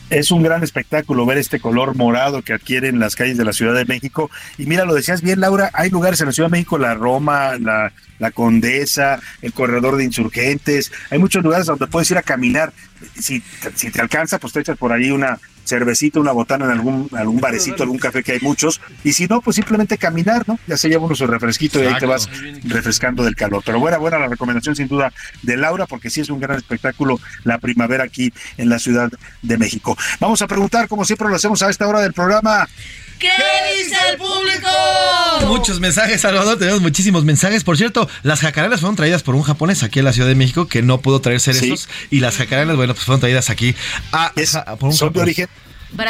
Es un gran espectáculo ver este color morado que adquieren las calles de la Ciudad de México. Y mira, lo decías bien, Laura, hay lugares en la Ciudad de México, la Roma, la, la Condesa, el corredor de insurgentes, hay muchos lugares donde puedes ir a caminar. Si, si te alcanza, pues te echas por ahí una cervecita, una botana en algún, algún barecito, algún café que hay muchos. Y si no, pues simplemente caminar, ¿no? Ya se lleva uno su refresquito y ahí te vas refrescando del calor. Pero buena, buena la recomendación sin duda de Laura, porque sí es un gran espectáculo la primavera aquí en la Ciudad de México. Vamos a preguntar, como siempre lo hacemos a esta hora del programa. ¿Qué dice el público? Muchos mensajes, Salvador. Tenemos muchísimos mensajes. Por cierto, las jacarandas fueron traídas por un japonés aquí en la Ciudad de México que no pudo traer cerezos. Y las jacarandas, bueno, pues fueron traídas aquí a, a- por un son de origen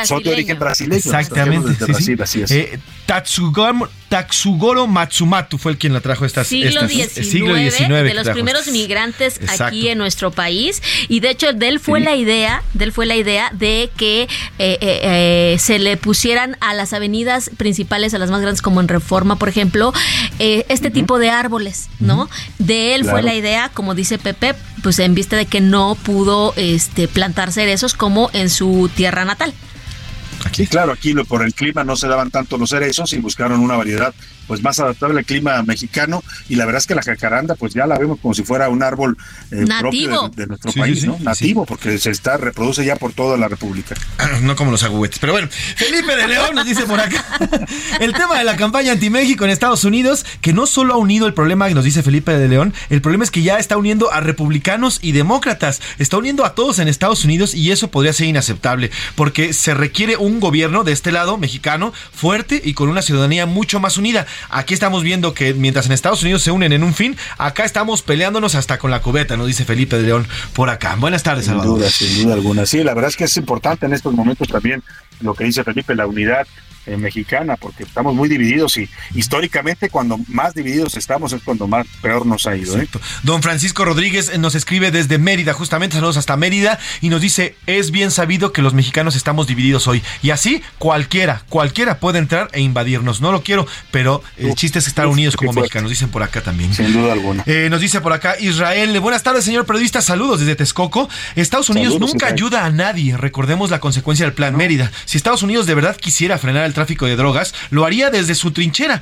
son de origen brasileño. Exactamente. Sí, Brasil, sí. así es. Eh, Tatsugoro, Tatsugoro Matsumatu fue el quien la trajo estas. Siglo estas- XIX, siglo XIX de los primeros migrantes Exacto. aquí en nuestro país. Y de hecho de él fue la idea de él fue la idea de que eh, eh, eh, se le pusieran a las avenidas principales a las más grandes como en Reforma por ejemplo eh, este tipo de árboles no de él fue la idea como dice Pepe pues en vista de que no pudo este plantar cerezos como en su tierra natal Claro, aquí lo- por el clima no se daban tanto los cerezos y buscaron una variedad pues más adaptable al clima mexicano y la verdad es que la jacaranda pues ya la vemos como si fuera un árbol eh, propio Nativo. de, de nuestro Sí, país, sí, ¿no? sí. Nativo, porque se está reproduce ya por toda la República. No como los agüetes. Pero bueno, Felipe de León nos dice por acá. *laughs* El tema de la campaña anti-México en Estados Unidos, que no solo ha unido el problema, nos dice Felipe de León, el problema es que ya está uniendo a republicanos y demócratas. Está uniendo a todos en Estados Unidos y eso podría ser inaceptable, porque se requiere un gobierno de este lado, mexicano, fuerte y con una ciudadanía mucho más unida. Aquí estamos viendo que mientras en Estados Unidos se unen en un fin, acá estamos peleándonos hasta con la cubeta, nos dice Felipe de León por acá. Buenas tardes, Sin Salvador. duda, sin duda alguna. Sí, la verdad es que es importante en estos momentos también lo que dice Felipe, la unidad eh, mexicana, porque estamos muy divididos y históricamente cuando más divididos estamos es cuando más peor nos ha ido. ¿eh? Don Francisco Rodríguez eh, nos escribe desde Mérida, justamente saludos hasta Mérida, y nos dice, es bien sabido que los mexicanos estamos divididos hoy. Y así cualquiera, cualquiera puede entrar e invadirnos. No lo quiero, pero el chiste es estar unidos como mexicanos, dicen por acá también. Sin duda alguna. Eh, nos dice por acá Israel, buenas tardes señor periodista, saludos desde Texcoco. Estados Unidos Saludos, nunca Israel. ayuda a nadie, recordemos la consecuencia del plan Mérida. Si Estados Unidos de verdad quisiera frenar el tráfico de drogas, lo haría desde su trinchera,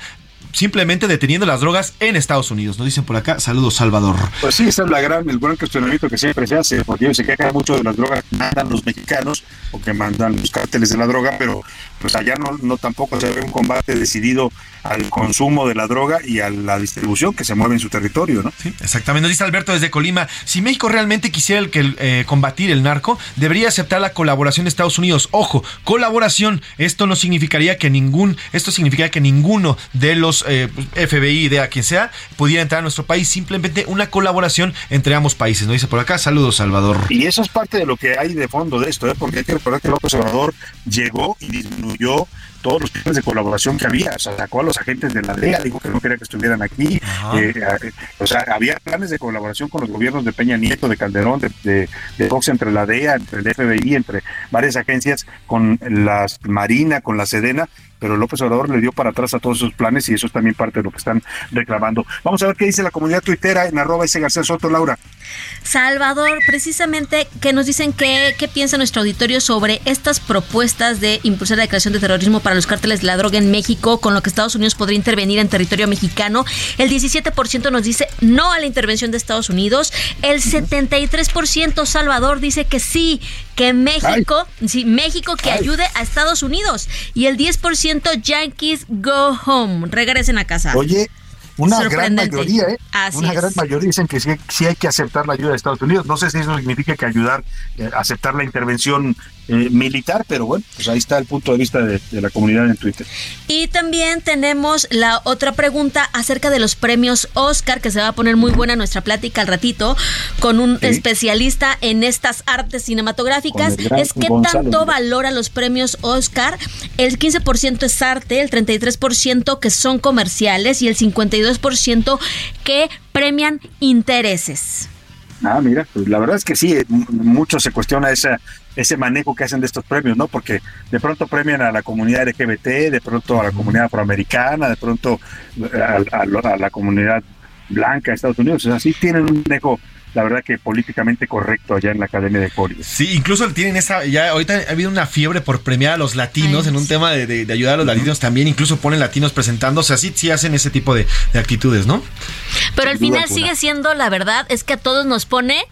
simplemente deteniendo las drogas en Estados Unidos. Nos dicen por acá, saludos Salvador. Pues sí, ese es la gran, el gran cuestionamiento que siempre se hace, porque ellos se quejan mucho de las drogas que mandan los mexicanos o que mandan los cárteles de la droga, pero pues allá no, no tampoco se ve un combate decidido al consumo de la droga y a la distribución que se mueve en su territorio, ¿no? Sí, exactamente. Nos dice Alberto desde Colima, si México realmente quisiera el que, eh, combatir el narco, debería aceptar la colaboración de Estados Unidos. Ojo, colaboración. Esto no significaría que ningún, esto significaría que ninguno de los eh, FBI, de a quien sea, pudiera entrar a nuestro país. Simplemente una colaboración entre ambos países. Nos dice por acá, saludos Salvador. Y eso es parte de lo que hay de fondo de esto, ¿eh? porque hay que recordar que López Obrador llegó y disminuyó todos los planes de colaboración que había, o sea, sacó a los agentes de la DEA, dijo que no quería que estuvieran aquí, eh, eh, o sea, había planes de colaboración con los gobiernos de Peña Nieto, de Calderón, de, de, de Fox entre la DEA, entre el FBI, entre varias agencias, con la Marina, con la Sedena, pero López Obrador le dio para atrás a todos esos planes y eso es también parte de lo que están reclamando. Vamos a ver qué dice la comunidad tuitera en arroba ese García Soto, Laura. Salvador, precisamente, que nos dicen que, qué piensa nuestro auditorio sobre estas propuestas de impulsar la declaración de terrorismo para los cárteles de la droga en México, con lo que Estados Unidos podría intervenir en territorio mexicano. El 17% nos dice no a la intervención de Estados Unidos. El 73% Salvador dice que sí, que México, sí, México que ayude a Estados Unidos. Y el 10% Yankees go home, regresen a casa. Oye, una gran mayoría, ¿eh? Así una es. gran mayoría dicen que sí, sí hay que aceptar la ayuda de Estados Unidos. No sé si eso significa que ayudar, eh, aceptar la intervención eh, militar, pero bueno, pues ahí está el punto de vista de, de la comunidad en Twitter. Y también tenemos la otra pregunta acerca de los premios Oscar, que se va a poner muy buena nuestra plática al ratito, con un Sí. especialista en estas artes cinematográficas. Es que Gonzalo tanto valora los premios Oscar. El 15% es arte, el 33% que son comerciales y el 52% que premian intereses. Ah, mira, pues la verdad es que sí, eh, mucho se cuestiona esa, ese manejo que hacen de estos premios, ¿no? Porque de pronto premian a la comunidad LGBT, de pronto a la comunidad afroamericana, de pronto eh, a, a lo- a la comunidad blanca de Estados Unidos. O sea, sí tienen un manejo, la verdad que políticamente correcto allá en la Academia de Hollywood. Sí, incluso tienen esa, ya ahorita ha habido una fiebre por premiar a los latinos Ay, en un tema de, de- de ayudar a los latinos también, incluso ponen latinos presentándose, así sí hacen ese tipo de, de actitudes, ¿no? Pero al Sin final alguna. sigue siendo la verdad, es que a todos nos pone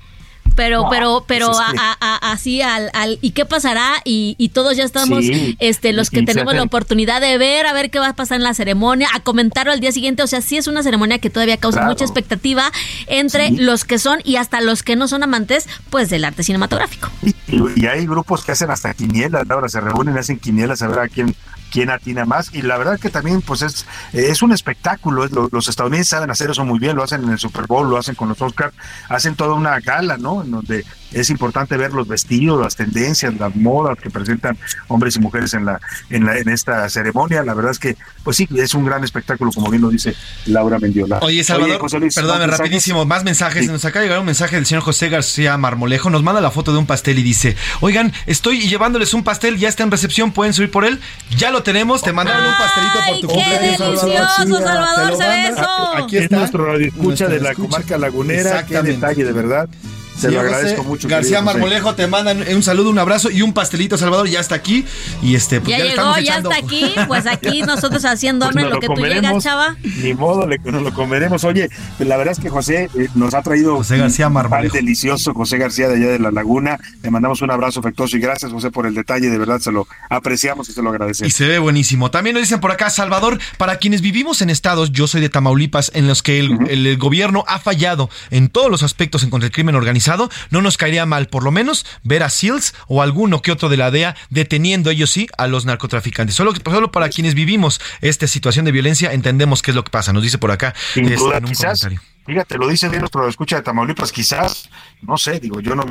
pero No, pero pero pues es a- que- a- a- así al, al y qué pasará y, y todos ya estamos Sí, este los que tenemos la oportunidad de ver a ver qué va a pasar en la ceremonia a comentarlo al día siguiente o sea sí es una ceremonia que todavía causa Claro. mucha expectativa entre Sí. los que son y hasta los que no son amantes pues del arte cinematográfico Y, y hay grupos que hacen hasta quinielas, ahora se reúnen, hacen quinielas a ver a quién quién atina más y la verdad que también pues es es un espectáculo es lo- los estadounidenses saben hacer eso muy bien lo hacen en el Super Bowl lo hacen con los Oscars hacen toda una gala no en donde es importante ver los vestidos las tendencias las modas que presentan hombres y mujeres en la en la en esta ceremonia la verdad es que pues sí es un gran espectáculo como bien lo dice Laura Mendiola Oye, Salvador, José Luis, perdóname, rapidísimo, más mensajes. Nos acaba de llegar un mensaje del señor José García Marmolejo. Nos manda la foto de un pastel y dice: Oigan, estoy llevándoles un pastel, ya está en recepción, pueden subir por él. Ya lo tenemos, te mandaron un pastelito por tu qué cumpleaños. delicioso, Salvador, se ve eso. Aquí es está. nuestro radio escucha de la escucha. comarca lagunera qué detalle de verdad Te Sí, lo José agradezco mucho. García. Marmolejo te mandan un saludo, un abrazo y un pastelito, Salvador, ya está aquí. Y este, pues ya, ya, le llegó, estamos ya echando. está aquí. Pues aquí *laughs* nosotros haciendo Pues hambre nos lo lo que tú llegas, chava. Ni modo, le- nos lo comeremos. Oye, pues la verdad es que José eh, nos ha traído José García pan Marmolejo. delicioso, José García de allá de la Laguna. Le mandamos un abrazo afectuoso y gracias, José, por el detalle. De verdad, se lo apreciamos y se lo Y agradecemos. se ve buenísimo. También nos dicen por acá, Salvador, para quienes vivimos en estados, yo soy de Tamaulipas, en los que el, el- el gobierno ha fallado en todos los aspectos en contra del crimen organizado, no nos caería mal, por lo menos, ver a SEALs o alguno que otro de la DEA deteniendo, ellos sí, a los narcotraficantes. Solo, solo para quienes vivimos esta situación de violencia, entendemos qué es lo que pasa. Nos dice por acá. Este, en un quizás, comentario. Fíjate, lo dice bien nuestro escucha de Tamaulipas, quizás, no sé, digo, yo no,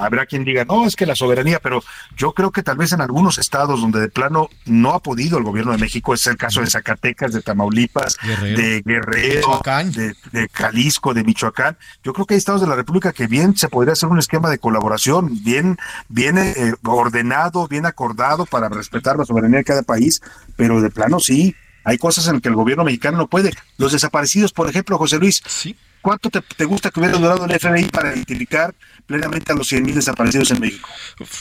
habrá quien diga, no, es que la soberanía, pero yo creo que tal vez en algunos estados donde de plano no ha podido el gobierno de México, es el caso de Zacatecas, de Tamaulipas, Guerrero. de Guerrero, de, de Jalisco, de Michoacán, yo creo que hay estados de la República que bien se podría hacer un esquema de colaboración, bien, bien eh, ordenado, bien acordado para respetar la soberanía de cada país, pero de plano sí, hay cosas en las que el gobierno mexicano no puede. Los desaparecidos, por ejemplo, José Luis, ¿cuánto te, te gusta que hubiera durado el FBI para identificar plenamente a los 100 mil desaparecidos en México?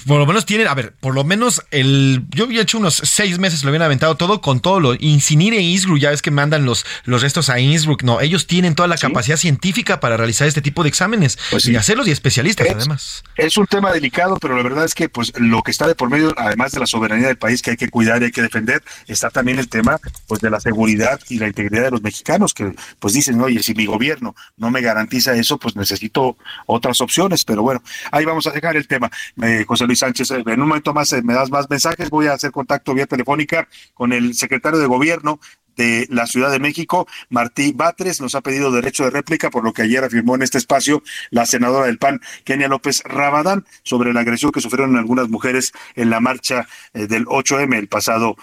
Por lo menos tienen, a ver, por lo menos el. Yo había hecho unos seis meses, lo habían aventado todo con todo lo. Incinire e Innsbruck, ya ves que mandan los, los restos a Innsbruck. No, ellos tienen toda la capacidad científica para realizar este tipo de exámenes y hacerlos y especialistas, Es- además. Es un tema delicado, pero la verdad es que pues lo que está de por medio, además de la soberanía del país que hay que cuidar y hay que defender, está también el tema pues de la seguridad y la integridad de los mexicanos que pues dicen, oye, si mi gobierno no me garantiza eso, pues necesito otras opciones, pero bueno, ahí vamos a dejar el tema. Eh, José Luis Sánchez, eh, en un momento más eh, me das más mensajes, voy a hacer contacto vía telefónica con el secretario de gobierno de la Ciudad de México, Martí Batres, nos ha pedido derecho de réplica, por lo que ayer afirmó en este espacio la senadora del PAN, Kenia López Rabadán, sobre la agresión que sufrieron algunas mujeres en la marcha del 8M el pasado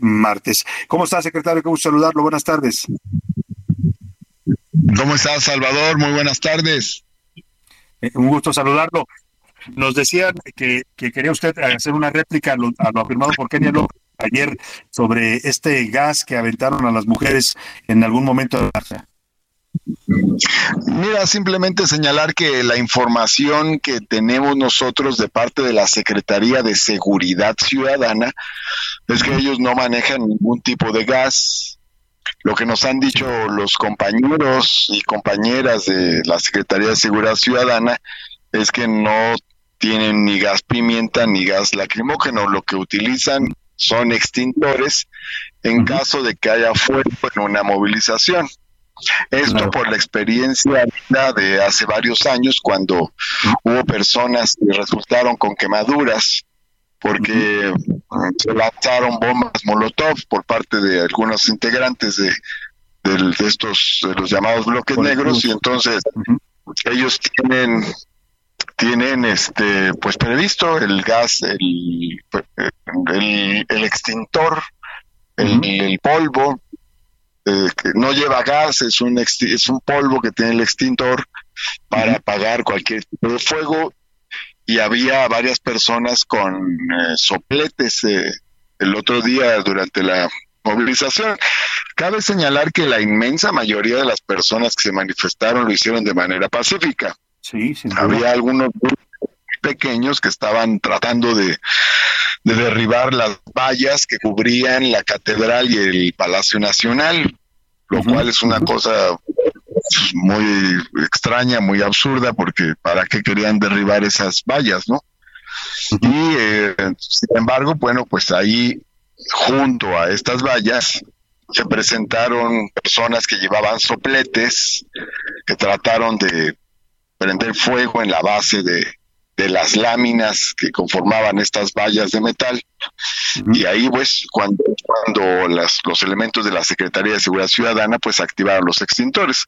martes. ¿Cómo está, secretario? Qué gusto saludarlo. Buenas tardes. ¿Cómo estás, Salvador? Muy buenas tardes. Eh, un gusto saludarlo. Nos decían que, que quería usted hacer una réplica a lo, a lo afirmado por Kenia López ayer sobre este gas que aventaron a las mujeres en algún momento de la. Mira, simplemente señalar que la información que tenemos nosotros de parte de la Secretaría de Seguridad Ciudadana es que ellos no manejan ningún tipo de gas. Lo que nos han dicho los compañeros y compañeras de la Secretaría de Seguridad Ciudadana es que no tienen ni gas pimienta ni gas lacrimógeno. Lo que utilizan son extintores en caso de que haya fuego en una movilización. Esto por la experiencia de hace varios años cuando hubo personas que resultaron con quemaduras porque se lanzaron bombas Molotov por parte de algunos integrantes de, estos de los llamados bloques negros y entonces ellos tienen tienen este pues previsto el gas el el, el extintor el, el polvo eh, que no lleva gas, es un, es un polvo que tiene el extintor para apagar cualquier tipo de fuego y había varias personas con eh, sopletes eh, el otro día durante la movilización. Cabe señalar que la inmensa mayoría de las personas que se manifestaron lo hicieron de manera pacífica. Sí, sin duda. Había algunos grupos pequeños que estaban tratando de, de derribar las vallas que cubrían la catedral y el Palacio Nacional, lo cual es una cosa muy extraña, muy absurda, porque ¿para qué querían derribar esas vallas, no? Y eh, sin embargo, bueno, pues ahí junto a estas vallas se presentaron personas que llevaban sopletes, que trataron de prender fuego en la base de, de las láminas que conformaban estas vallas de metal. Y ahí, pues, cuando, cuando las, los elementos de la Secretaría de Seguridad Ciudadana, pues, activaron los extintores.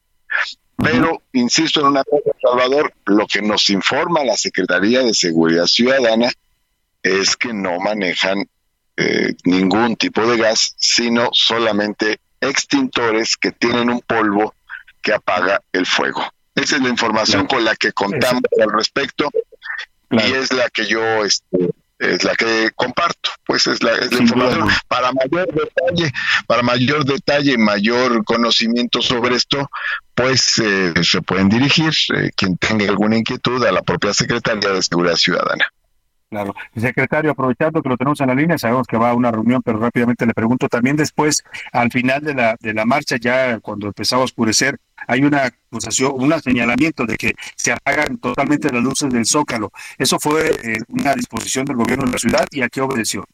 Pero, insisto en una cosa, Salvador, lo que nos informa la Secretaría de Seguridad Ciudadana es que no manejan eh, ningún tipo de gas, sino solamente extintores que tienen un polvo que apaga el fuego. Esa es la información con la que contamos al respecto y es la que yo este, es la que comparto, pues es la, es la información. Para mayor detalle, para mayor detalle, mayor conocimiento sobre esto, pues eh, se pueden dirigir eh, quien tenga alguna inquietud a la propia Secretaría de Seguridad Ciudadana. Claro. Secretario, aprovechando que lo tenemos en la línea, sabemos que va a una reunión, pero rápidamente le pregunto también después, al final de la, de la marcha, ya cuando empezaba a oscurecer, hay una acusación, un señalamiento de que se apagan totalmente las luces del Zócalo. ¿Eso fue eh, una disposición del gobierno de la ciudad y a qué obedeció?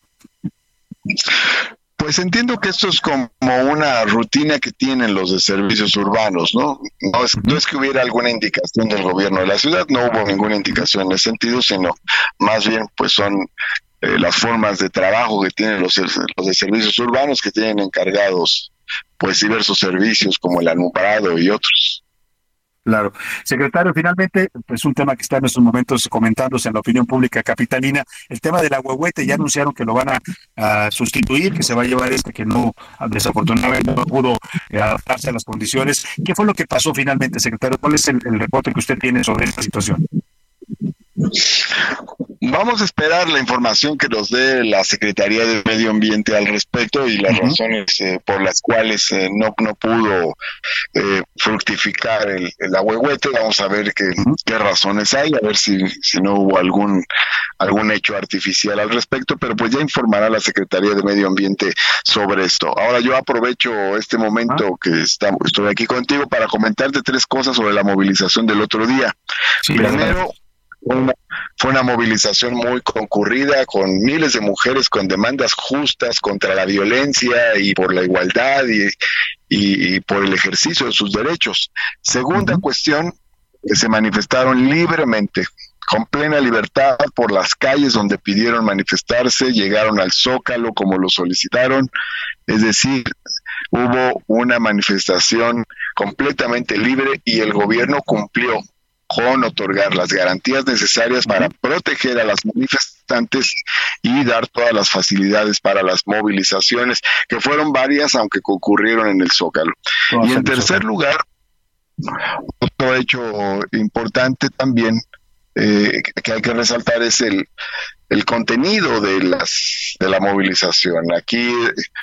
Pues entiendo que esto es como una rutina que tienen los de servicios urbanos, ¿no? No es, no es que hubiera alguna indicación del gobierno de la ciudad, no hubo ninguna indicación en ese sentido, sino más bien pues son eh, las formas de trabajo que tienen los, los de servicios urbanos que tienen encargados pues diversos servicios como el alumbrado y otros. Claro. Secretario, finalmente, pues un tema que está en estos momentos comentándose en la opinión pública capitalina, el tema del agüehuete, ya anunciaron que lo van a, sustituir, que se va a llevar este que no, desafortunadamente no pudo eh, adaptarse a las condiciones. ¿Qué fue lo que pasó finalmente, secretario? ¿Cuál es el, el reporte que usted tiene sobre esta situación? Vamos a esperar la información que nos dé la Secretaría de Medio Ambiente al respecto y las razones eh, por las cuales eh, no, no pudo eh, fructificar el, el ahuehuete. Vamos a ver qué, qué razones hay, a ver si, si no hubo algún, algún hecho artificial al respecto, pero pues ya informará la Secretaría de Medio Ambiente sobre esto. Ahora yo aprovecho este momento que estamos, estoy aquí contigo para comentarte tres cosas sobre la movilización del otro día. Primero, una, fue una movilización muy concurrida con miles de mujeres con demandas justas contra la violencia y por la igualdad y, y, y por el ejercicio de sus derechos. Segunda cuestión, que se manifestaron libremente, con plena libertad por las calles donde pidieron manifestarse, llegaron al zócalo como lo solicitaron, es decir, hubo una manifestación completamente libre y el gobierno cumplió con otorgar las garantías necesarias para proteger a las manifestantes y dar todas las facilidades para las movilizaciones, que fueron varias, aunque concurrieron en el Zócalo. y en tercer lugar, otro hecho importante también eh, que hay que resaltar es el, el contenido de las de la movilización. Aquí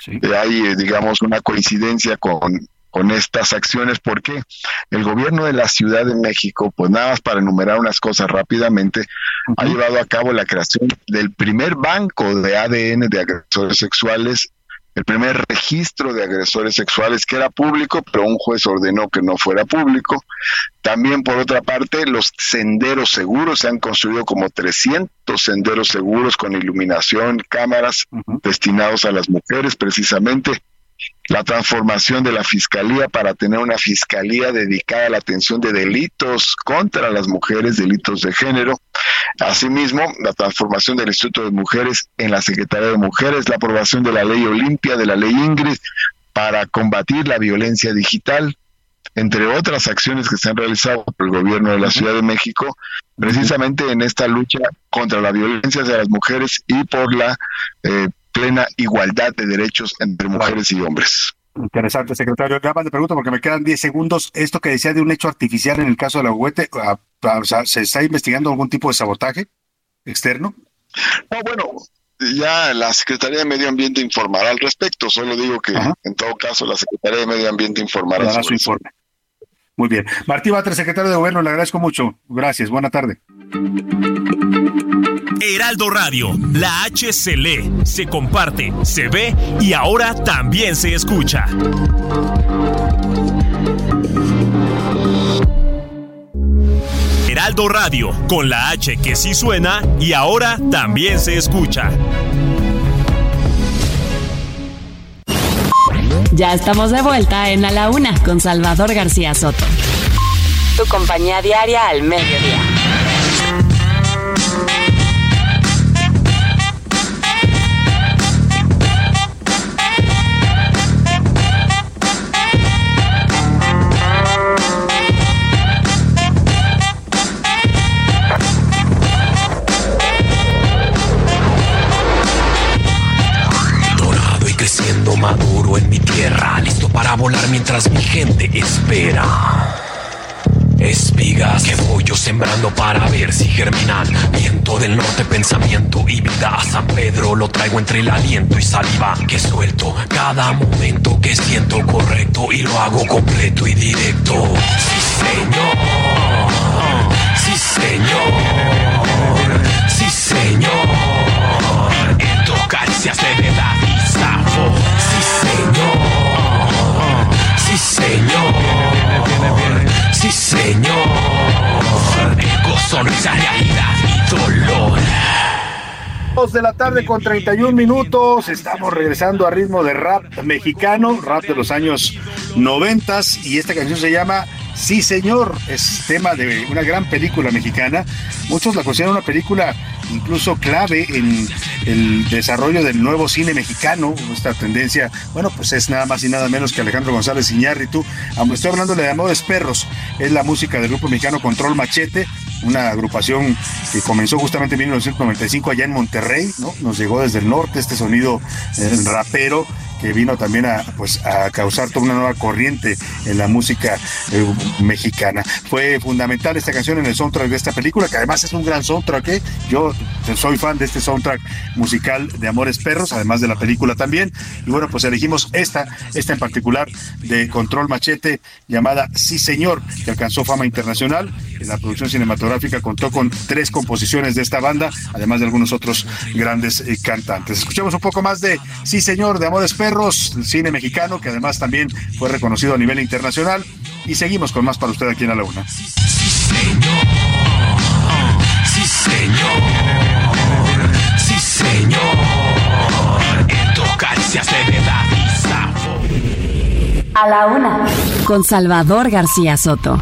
eh, hay, eh, digamos, una coincidencia con con estas acciones porque el gobierno de la Ciudad de México, pues nada más para enumerar unas cosas rápidamente, ha llevado a cabo la creación del primer banco de ADN de agresores sexuales, el primer registro de agresores sexuales que era público, pero un juez ordenó que no fuera público. También, por otra parte, los senderos seguros, se han construido como 300 senderos seguros con iluminación, cámaras destinados a las mujeres precisamente la transformación de la fiscalía para tener una fiscalía dedicada a la atención de delitos contra las mujeres, delitos de género. Asimismo, la transformación del Instituto de Mujeres en la Secretaría de Mujeres, la aprobación de la ley Olimpia, de la ley Ingrid, para combatir la violencia digital, entre otras acciones que se han realizado por el gobierno de la Ciudad de México, precisamente en esta lucha contra la violencia de las mujeres y por la eh, plena igualdad de derechos entre mujeres y hombres. Interesante, secretario. Nada más le pregunto porque me quedan 10 segundos. Esto que decía de un hecho artificial en el caso de la juguete, ¿se está investigando algún tipo de sabotaje externo? No, bueno, ya la Secretaría de Medio Ambiente informará al respecto. Solo digo que en todo caso la Secretaría de Medio Ambiente informará. Dará su informe. Muy bien. Martí Batres, secretario de Gobierno, le agradezco mucho. Gracias. Buena tarde. Heraldo Radio, la H se lee, se comparte, se ve y ahora también se escucha. Heraldo Radio, con la H que sí suena y ahora también se escucha. Ya estamos de vuelta en A la Una con Salvador García Soto. Tu compañía diaria al mediodía. Maduro en mi tierra, listo para volar mientras mi gente espera. Espigas que voy yo sembrando para ver si germinan. Viento del norte, pensamiento y vida. A San Pedro lo traigo entre el aliento y saliva que suelto. Cada momento que siento correcto y lo hago completo y directo. Sí, señor. Sí, señor. Sí, señor. Esto caricias de verdad Sí, señor. Sí, señor. Sí, señor. Eco, sonrisa, realidad y dolor. Dos de la tarde con 31 minutos. Estamos regresando a ritmo de rap mexicano, rap de los años 90 y esta canción se llama Sí Señor. Es tema de una gran película mexicana. Muchos la consideran una película incluso clave en el desarrollo del nuevo cine mexicano, esta tendencia, bueno, pues es nada más y nada menos que Alejandro González Iñárritu. Aunque Estoy hablando de Amores Perros, es la música del grupo mexicano Control Machete, una agrupación que comenzó justamente en 1995 allá en Monterrey, ¿no? Nos llegó desde el norte este sonido eh, rapero que vino también a, pues, a causar toda una nueva corriente en la música eh, mexicana. Fue fundamental esta canción en el soundtrack de esta película, que además es un gran soundtrack. ¿eh? Yo soy fan de este soundtrack musical de Amores Perros, además de la película también. Y bueno, pues elegimos esta, esta en particular de Control Machete, llamada Sí Señor, que alcanzó fama internacional. En la producción cinematográfica contó con tres composiciones de esta banda, además de algunos otros grandes eh, cantantes. Escuchemos un poco más de Sí Señor, de Amores Perros, el cine mexicano, que además también fue reconocido a nivel internacional. Y seguimos con más para usted aquí en A la Una. Sí, señor. Sí, señor. Esto caricias de verdad y sabor. A la una. Con Salvador García Soto.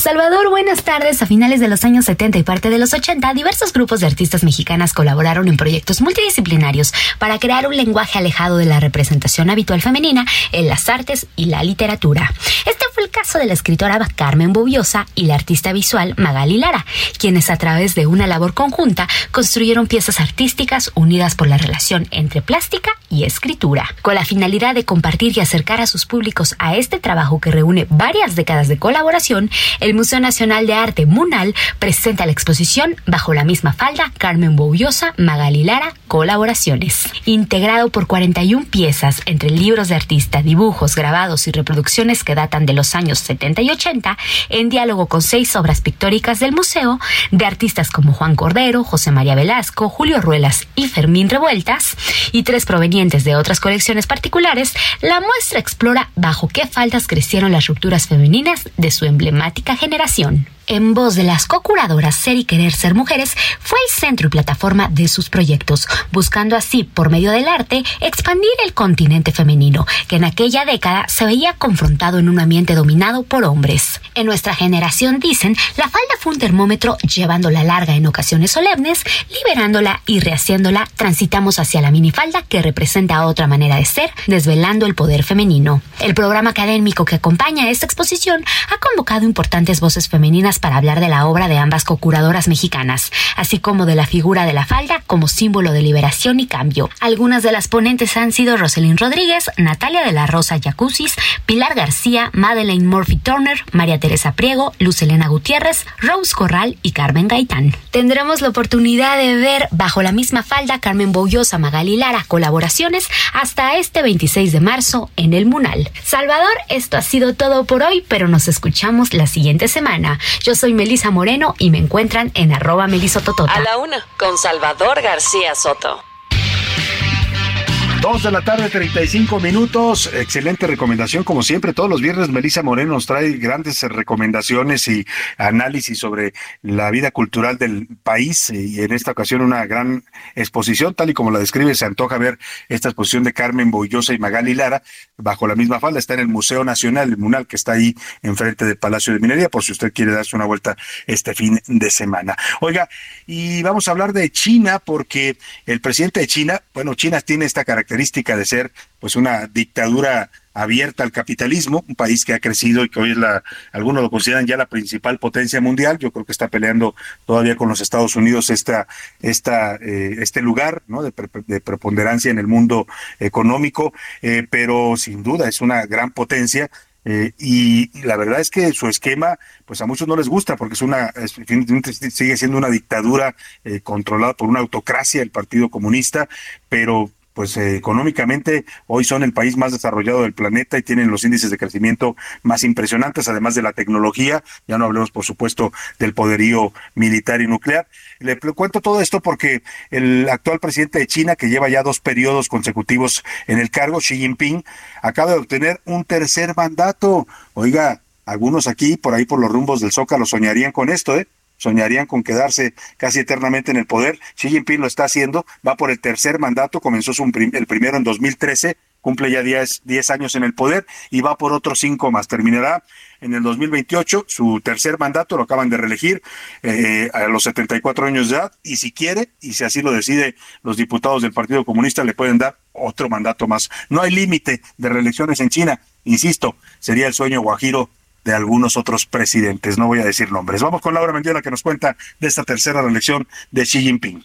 Salvador, buenas tardes. A finales de los años 70 y parte de los 80, diversos grupos de artistas mexicanas colaboraron en proyectos multidisciplinarios para crear un lenguaje alejado de la representación habitual femenina en las artes y la literatura. Este fue el de la escritora Carmen Bobiosa y la artista visual Magali Lara, quienes a través de una labor conjunta construyeron piezas artísticas unidas por la relación entre plástica y escritura, con la finalidad de compartir y acercar a sus públicos a este trabajo que reúne varias décadas de colaboración. El Museo Nacional de Arte Munal presenta la exposición Bajo la misma falda Carmen Bobiosa Magali Lara Colaboraciones, integrado por 41 piezas entre libros de artista, dibujos, grabados y reproducciones que datan de los años 70 y 80, en diálogo con seis obras pictóricas del museo de artistas como Juan Cordero, José María Velasco, Julio Ruelas y Fermín Revueltas, y tres provenientes de otras colecciones particulares, la muestra explora bajo qué faldas crecieron las rupturas femeninas de su emblemática generación. En voz de las co-curadoras Ser y Querer Ser Mujeres, fue el centro y plataforma de sus proyectos, buscando así, por medio del arte, expandir el continente femenino, que en aquella década se veía confrontado en un ambiente dominado por hombres. En nuestra generación, dicen, la falda fue un termómetro llevándola larga en ocasiones solemnes, liberándola y rehaciéndola, transitamos hacia la minifalda que representa otra manera de ser, desvelando el poder femenino. El programa académico que acompaña esta exposición ha convocado importantes voces femeninas para hablar de la obra de ambas cocuradoras mexicanas, así como de la figura de la falda como símbolo de liberación y cambio. Algunas de las ponentes han sido Roselyn Rodríguez, Natalia de la Rosa Yacusis, Pilar García, Madeleine Murphy Turner, María Teresa Priego, Luz Elena Gutiérrez, Rose Corral y Carmen Gaitán. Tendremos la oportunidad de ver bajo la misma falda Carmen Boullosa Magali Lara colaboraciones hasta este 26 de marzo en el Munal. Salvador, esto ha sido todo por hoy, pero nos escuchamos la siguiente semana. Yo soy Melisa Moreno y me encuentran en arroba melisototota. A la una, con Salvador García Soto. Dos de la tarde, 35 minutos. Excelente recomendación. Como siempre, todos los viernes, Melissa Moreno nos trae grandes recomendaciones y análisis sobre la vida cultural del país. Y en esta ocasión, una gran exposición, tal y como la describe, se antoja ver esta exposición de Carmen Boullosa y Magali Lara bajo la misma falda. Está en el Museo Nacional, el Munal, que está ahí enfrente del Palacio de Minería, por si usted quiere darse una vuelta este fin de semana. Oiga, y vamos a hablar de China, porque el presidente de China, bueno, China tiene esta característica característica de ser pues una dictadura abierta al capitalismo, un país que ha crecido y que hoy es la, algunos lo consideran ya la principal potencia mundial, yo creo que está peleando todavía con los Estados Unidos esta, esta, eh, este lugar ¿no? de, pre- de preponderancia en el mundo económico, eh, pero sin duda es una gran potencia eh, y, la verdad es que su esquema, pues a muchos no les gusta porque es una, es- sigue siendo una dictadura controlada por una autocracia, el Partido Comunista, pero pues eh, económicamente hoy son el país más desarrollado del planeta y tienen los índices de crecimiento más impresionantes, además de la tecnología, ya no hablemos por supuesto del poderío militar y nuclear. Le cuento todo esto porque el actual presidente de China, que lleva ya dos periodos consecutivos en el cargo, Xi Jinping, acaba de obtener un tercer mandato. Oiga, algunos aquí, por ahí por los rumbos del Zócalo, soñarían con esto, ¿eh? Soñarían con quedarse casi eternamente en el poder. Xi Jinping lo está haciendo, va por el tercer mandato, comenzó su prim- el primero en 2013, cumple ya 10, 10 años en el poder y va por otros cinco más. Terminará en el 2028 su tercer mandato, lo acaban de reelegir eh, a los 74 años de edad y si quiere, y si así lo decide los diputados del Partido Comunista, le pueden dar otro mandato más. No hay límite de reelecciones en China, insisto, sería el sueño guajiro de algunos otros presidentes, no voy a decir nombres. Vamos con Laura Mendiola que nos cuenta de esta tercera reelección de Xi Jinping.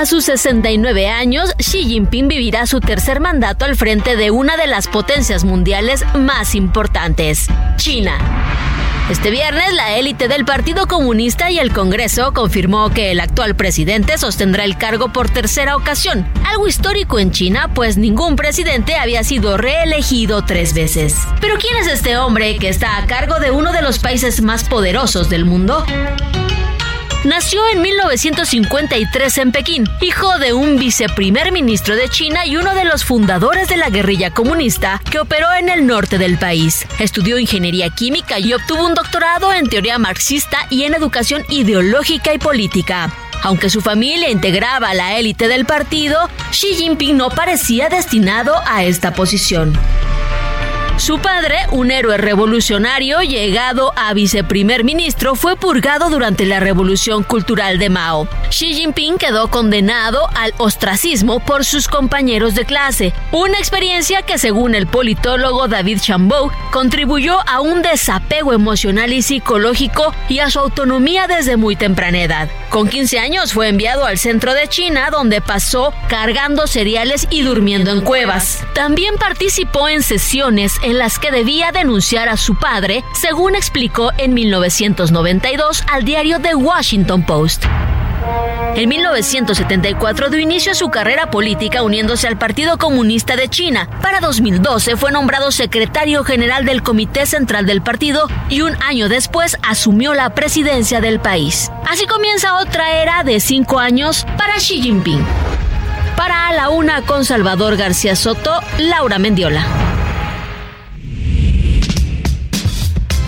A sus 69 años, Xi Jinping vivirá su tercer mandato al frente de una de las potencias mundiales más importantes, China. Este viernes, la élite del Partido Comunista y el Congreso confirmó que el actual presidente sostendrá el cargo por tercera ocasión, algo histórico en China, pues ningún presidente había sido reelegido tres veces. Pero ¿quién es este hombre que está a cargo de uno de los países más poderosos del mundo? Nació en 1953 en Pekín, hijo de un viceprimer ministro de China y uno de los fundadores de la guerrilla comunista que operó en el norte del país. Estudió ingeniería química y obtuvo un doctorado en teoría marxista y en educación ideológica y política. Aunque su familia integraba la élite del partido, Xi Jinping no parecía destinado a esta posición. Su padre, un héroe revolucionario llegado a viceprimer ministro, fue purgado durante la Revolución Cultural de Mao. Xi Jinping quedó condenado al ostracismo por sus compañeros de clase, una experiencia que según el politólogo David Chambeau contribuyó a un desapego emocional y psicológico y a su autonomía desde muy temprana edad. Con 15 años fue enviado al centro de China donde pasó cargando cereales y durmiendo en cuevas. También participó en sesiones en las que debía denunciar a su padre, según explicó en 1992 al diario The Washington Post. En 1974 dio inicio a su carrera política uniéndose al Partido Comunista de China. Para 2012 fue nombrado secretario general del Comité Central del partido y un año después asumió la presidencia del país. Así comienza otra era de cinco años para Xi Jinping. Para A la Una con Salvador García Soto, Laura Mendiola.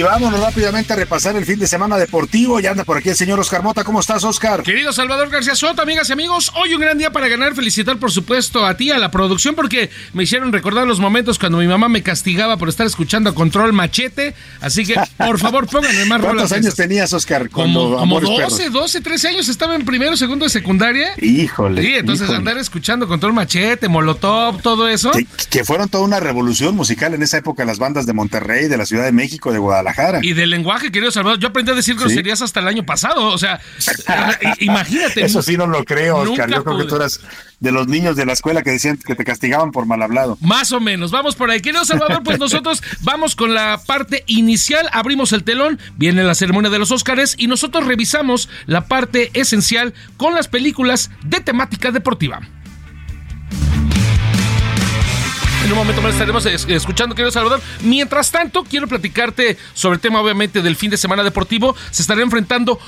Y vámonos rápidamente a repasar el fin de semana deportivo. Ya anda por aquí el señor Oscar Mota. ¿Cómo estás, Oscar? Querido Salvador García Soto, amigas y amigos, hoy un gran día para ganar. Felicitar, por supuesto, a ti, a la producción, porque me hicieron recordar los momentos cuando mi mamá me castigaba por estar escuchando Control Machete. Así que, por favor, pónganme más. ¿Cuántos años esas. tenías, Oscar? Como, como Amores 12, Perros? 12, 13 años estaba en primero, segundo de secundaria. Híjole. Sí, entonces híjole. andar escuchando Control Machete, Molotov, todo eso. Que, que fueron toda una revolución musical en esa época las bandas de Monterrey, de la Ciudad de México, de Guadalajara. Y del lenguaje, querido Salvador, yo aprendí a decir Sí. groserías hasta el año pasado. O sea, imagínate. Eso sí no lo creo, Oscar. Yo creo que tú eras de los niños de la escuela que decían que te castigaban por mal hablado. Más o menos, vamos por ahí. Querido Salvador, pues *laughs* nosotros vamos con la parte inicial, abrimos el telón, viene la ceremonia de los Óscares y nosotros revisamos la parte esencial con las películas de temática deportiva. En un momento más estaremos es- escuchando, querido Salvador. Mientras tanto, quiero platicarte sobre el tema, obviamente, del fin de semana deportivo. Se estarán enfrentando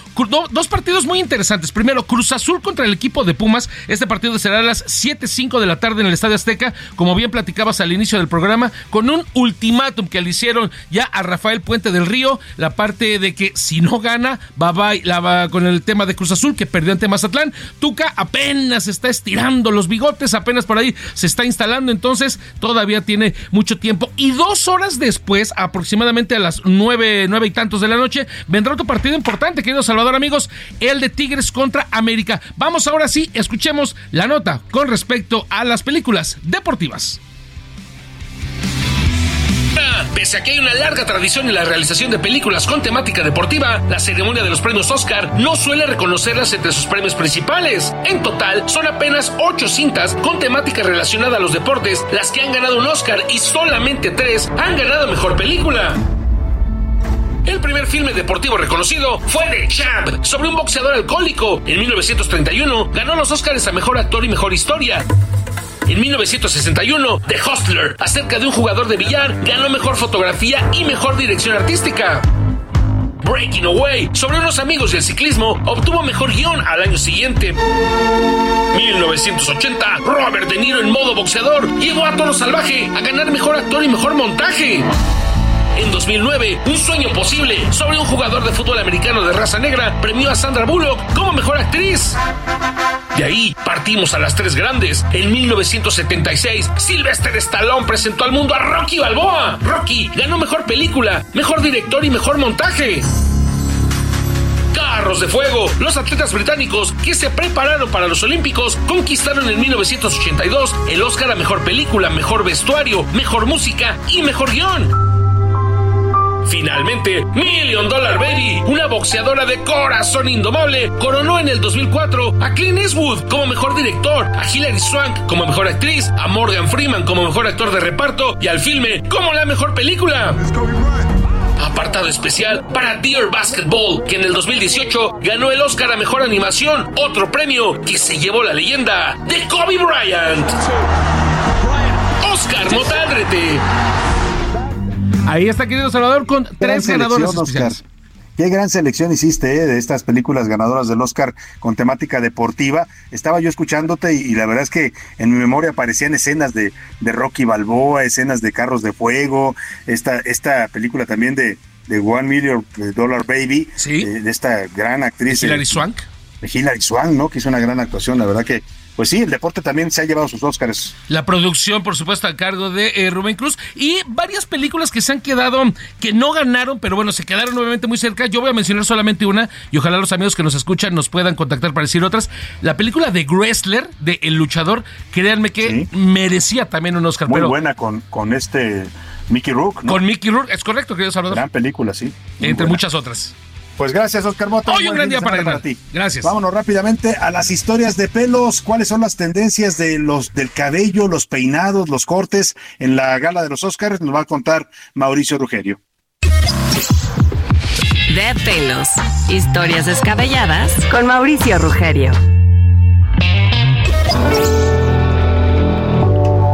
dos partidos muy interesantes. Primero, Cruz Azul contra el equipo de Pumas. Este partido será a las 7.05 de la tarde en el Estadio Azteca, como bien platicabas al inicio del programa, con un ultimátum que le hicieron ya a Rafael Puente del Río. La parte de que si no gana, va, va, la con el tema de Cruz Azul, que perdió ante Mazatlán. Tuca apenas está estirando los bigotes, apenas por ahí se está instalando, entonces todavía tiene mucho tiempo. Y dos horas después, aproximadamente a las nueve, nueve y tantos de la noche, vendrá otro partido importante, querido Salvador, amigos, el de Tigres contra América. Vamos ahora sí, escuchemos la nota con respecto a las películas deportivas. Pese a que hay una larga tradición en la realización de películas con temática deportiva, la ceremonia de los premios Oscar no suele reconocerlas entre sus premios principales. En total, son apenas ocho cintas con temática relacionada a los deportes las que han ganado un Oscar y solamente tres han ganado mejor película. El primer filme deportivo reconocido fue The Champ, sobre un boxeador alcohólico. En 1931 ganó los Oscars a Mejor Actor y Mejor Historia. En 1961, The Hustler, acerca de un jugador de billar, ganó Mejor Fotografía y Mejor Dirección Artística. Breaking Away, sobre unos amigos y el ciclismo, obtuvo Mejor Guión al año siguiente. 1980, Robert De Niro en modo boxeador llevó a Toro Salvaje a ganar Mejor Actor y Mejor Montaje. En 2009, Un sueño posible sobre un jugador de fútbol americano de raza negra premió a Sandra Bullock como mejor actriz. De ahí partimos a las tres grandes. En 1976, Sylvester Stallone presentó al mundo a Rocky Balboa. Rocky ganó mejor película, mejor director y mejor montaje. Carros de Fuego. Los atletas británicos que se prepararon para los Olímpicos conquistaron en 1982 el Oscar a Mejor Película, Mejor Vestuario, Mejor Música y Mejor Guión. Finalmente, Million Dollar Baby, una boxeadora de corazón indomable, coronó en el 2004 a Clint Eastwood como mejor director, a Hilary Swank como mejor actriz, a Morgan Freeman como mejor actor de reparto y al filme como la mejor película. Apartado especial para Dear Basketball, que en el 2018 ganó el Oscar a Mejor Animación, otro premio que se llevó la leyenda de Kobe Bryant. Oscar Motálrete. Ahí está, querido Salvador, con tres ganadores selección, Oscar. especiales. Qué gran selección hiciste ¿eh? de estas películas ganadoras del Oscar con temática deportiva. Estaba yo escuchándote y, y la verdad es que en mi memoria aparecían escenas de, de Rocky Balboa, escenas de Carros de Fuego, esta, esta película también de, de One Million Dollar Baby, eh, de esta gran actriz. Hilary eh, Swank. De Hilary Swank, ¿no? Que hizo una gran actuación, la verdad que, pues sí, el deporte también se ha llevado sus Oscars. La producción, por supuesto, a cargo de eh, Rubén Cruz. Y varias películas que se han quedado, que no ganaron, pero bueno, se quedaron obviamente muy cerca. Yo voy a mencionar solamente una y ojalá los amigos que nos escuchan nos puedan contactar para decir otras. La película de Wrestler, de El Luchador, créanme que merecía también un Oscar. Muy pero buena con, con este Mickey Rourke, ¿no? Con Mickey Rourke, es correcto, querido Salvador. Gran película, sí. Muy Entre buena. muchas otras. Pues gracias, Oscar Mota. Hoy un gran día para ti. Gracias. Vámonos rápidamente a las historias de pelos. ¿Cuáles son las tendencias de los del cabello, los peinados, los cortes en la gala de los Oscars? Nos va a contar Mauricio Rugerio. De pelos. Historias descabelladas con Mauricio Rugerio.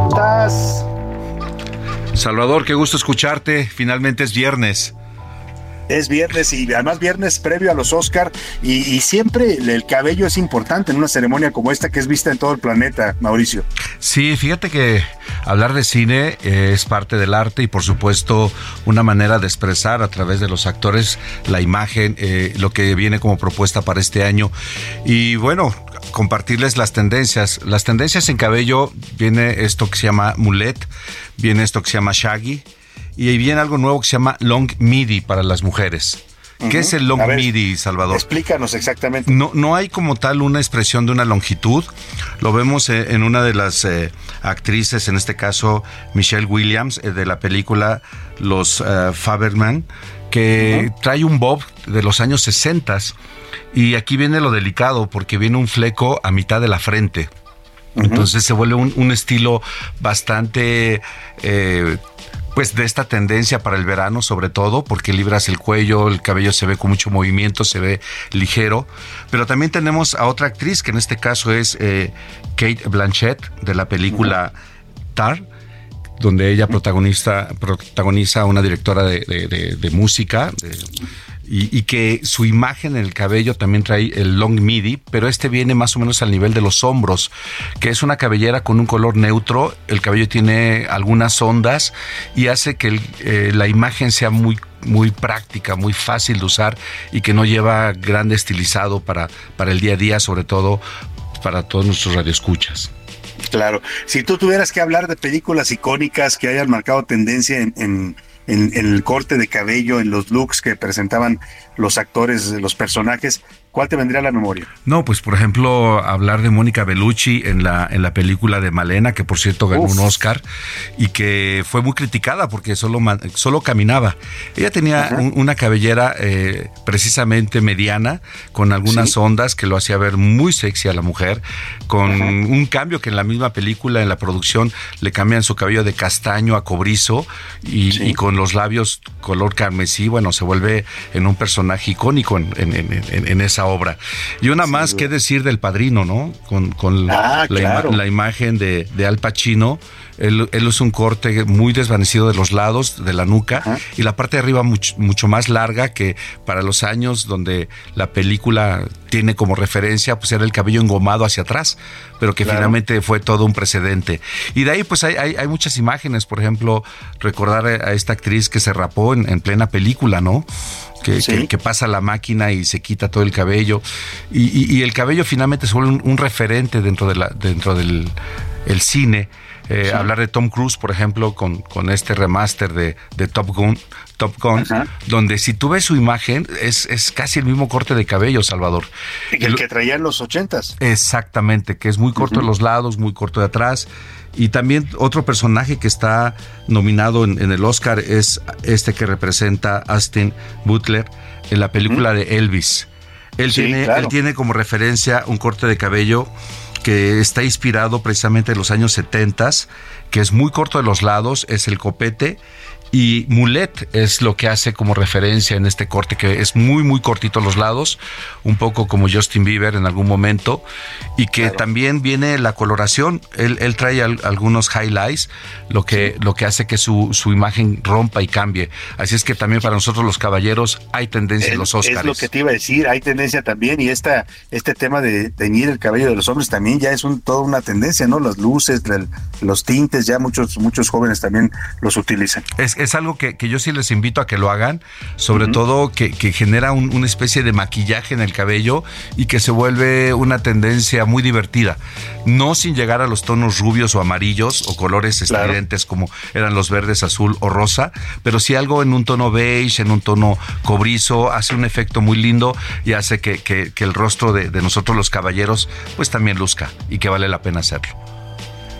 ¿Estás? Salvador, qué gusto escucharte. Finalmente es viernes. Es viernes y además viernes previo a los Oscar y, siempre el, el cabello es importante en una ceremonia como esta que es vista en todo el planeta, Mauricio. Sí, fíjate que hablar de cine eh, es parte del arte y por supuesto una manera de expresar a través de los actores la imagen, eh, lo que viene como propuesta para este año. Y bueno, compartirles las tendencias. Las tendencias en cabello viene esto que se llama mulet, viene esto que se llama shaggy y ahí viene algo nuevo que se llama long midi para las mujeres. ¿Qué es el long ver, midi, Salvador? Explícanos exactamente. No, no hay como tal una expresión de una longitud. Lo vemos eh, en una de las eh, actrices, en este caso Michelle Williams, eh, de la película Los Faberman, que trae un bob de los años 60 y aquí viene lo delicado porque viene un fleco a mitad de la frente. Entonces se vuelve un, un estilo bastante... eh, pues de esta tendencia para el verano sobre todo porque libras el cuello, el cabello se ve con mucho movimiento, se ve ligero, pero también tenemos a otra actriz que en este caso es eh, Kate Blanchett de la película Tar, donde ella protagonista, protagoniza a una directora de, de- de- de música. Y, que su imagen en el cabello también trae el long midi, pero este viene más o menos al nivel de los hombros, que es una cabellera con un color neutro, el cabello tiene algunas ondas y hace que eh, la imagen sea muy muy práctica, muy fácil de usar y que no lleva grande estilizado para, para el día a día, sobre todo para todos nuestros radioescuchas. Claro. Si tú tuvieras que hablar de películas icónicas que hayan marcado tendencia en, en- en- en el corte de cabello, en los looks que presentaban los actores, los personajes, ¿cuál te vendría a la memoria? No, pues por ejemplo, hablar de Mónica Bellucci en la, en la película de Malena, que por cierto ganó Uf. un Oscar y que fue muy criticada porque solo, solo caminaba. Ella tenía un- una cabellera eh, precisamente mediana, con algunas ondas que lo hacía ver muy sexy a la mujer, con un cambio que en la misma película, en la producción, le cambian su cabello de castaño a cobrizo y, y con los labios color carmesí, bueno, se vuelve en un personaje icónico en, en- en- en- en esa obra. Y una más, ¿qué decir del padrino, no? Con, con Ah, la, ima- claro. la imagen de, de Al Pacino. Él, él es un corte muy desvanecido de los lados, de la nuca, y la parte de arriba much- mucho más larga que para los años donde la película tiene como referencia, pues era el cabello engomado hacia atrás, pero que Claro. finalmente fue todo un precedente. Y de ahí pues hay, hay, hay muchas imágenes, por ejemplo, recordar a esta actriz que se rapó en, en plena película, ¿no? Que, Sí. que- que pasa la máquina y se quita todo el cabello. Y, y- y el cabello finalmente se vuelve un, un referente dentro, de la, dentro del el cine. Eh, Hablar de Tom Cruise, por ejemplo, con, con este remaster de, de Top Gun, Top Gun, donde si tú ves su imagen, es, es casi el mismo corte de cabello, Salvador. El que traía en los ochentas. Exactamente, que es muy corto de los lados, muy corto de atrás. Y también otro personaje que está nominado en, en el Oscar es este que representa a Austin Butler en la película de Elvis. Él, Sí, tiene, claro. él tiene como referencia un corte de cabello que está inspirado precisamente en los años 70, que es muy corto de los lados, es el copete. Y mulet es lo que hace como referencia en este corte, que es muy, muy cortito a los lados, un poco como Justin Bieber en algún momento, y que también viene la coloración. Él, él trae al- algunos highlights, lo que, lo que hace que su, su imagen rompa y cambie. Así es que también para nosotros los caballeros hay tendencia en los Oscars. Es lo que te iba a decir, hay tendencia también y esta, este tema de teñir el cabello de los hombres también ya es un, toda una tendencia, ¿no? Las luces, el- los tintes, ya muchos, muchos jóvenes también los utilizan. Es, es algo que, que yo sí les invito a que lo hagan, sobre todo que, que genera un- una especie de maquillaje en el cabello y que se vuelve una tendencia muy divertida. No sin llegar a los tonos rubios o amarillos o colores Claro. estridentes como eran los verdes, azul o rosa, pero sí algo en un tono beige, en un tono cobrizo, hace un efecto muy lindo y hace que, que- que el rostro de, de nosotros los caballeros pues también luzca y que vale la pena hacerlo.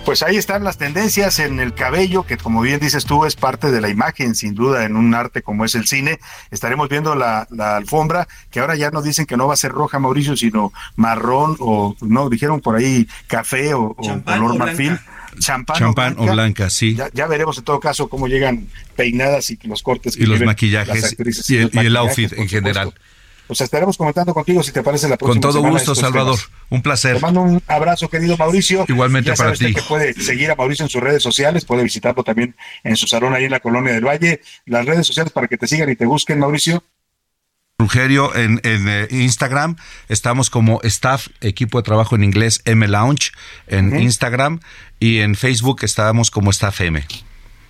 Pues ahí están las tendencias en el cabello, que como bien dices tú, es parte de la imagen, sin duda, en un arte como es el cine. Estaremos viendo la, la alfombra, que ahora ya nos dicen que no va a ser roja, Mauricio, sino marrón o, no, dijeron por ahí café o, color marfil. Champán, Champán o blanca, sí. Ya, ya veremos en todo caso cómo llegan peinadas y los cortes que Y los maquillajes actrices y el, los y el maquillajes, outfit en supuesto. general. Pues estaremos comentando contigo si te parece la Con próxima todo semana gusto, Salvador. temas. Un placer. Te mando un abrazo, querido Mauricio. Igualmente ya para sabe usted ti. que puede seguir a Mauricio en sus redes sociales, puede visitarlo también en su salón ahí en la Colonia del Valle. Las redes sociales para que te sigan y te busquen, Mauricio. Rugerio en, en, eh, Instagram. Estamos como staff, equipo de trabajo en inglés, M Lounge en Instagram. Y en Facebook estamos como staff M.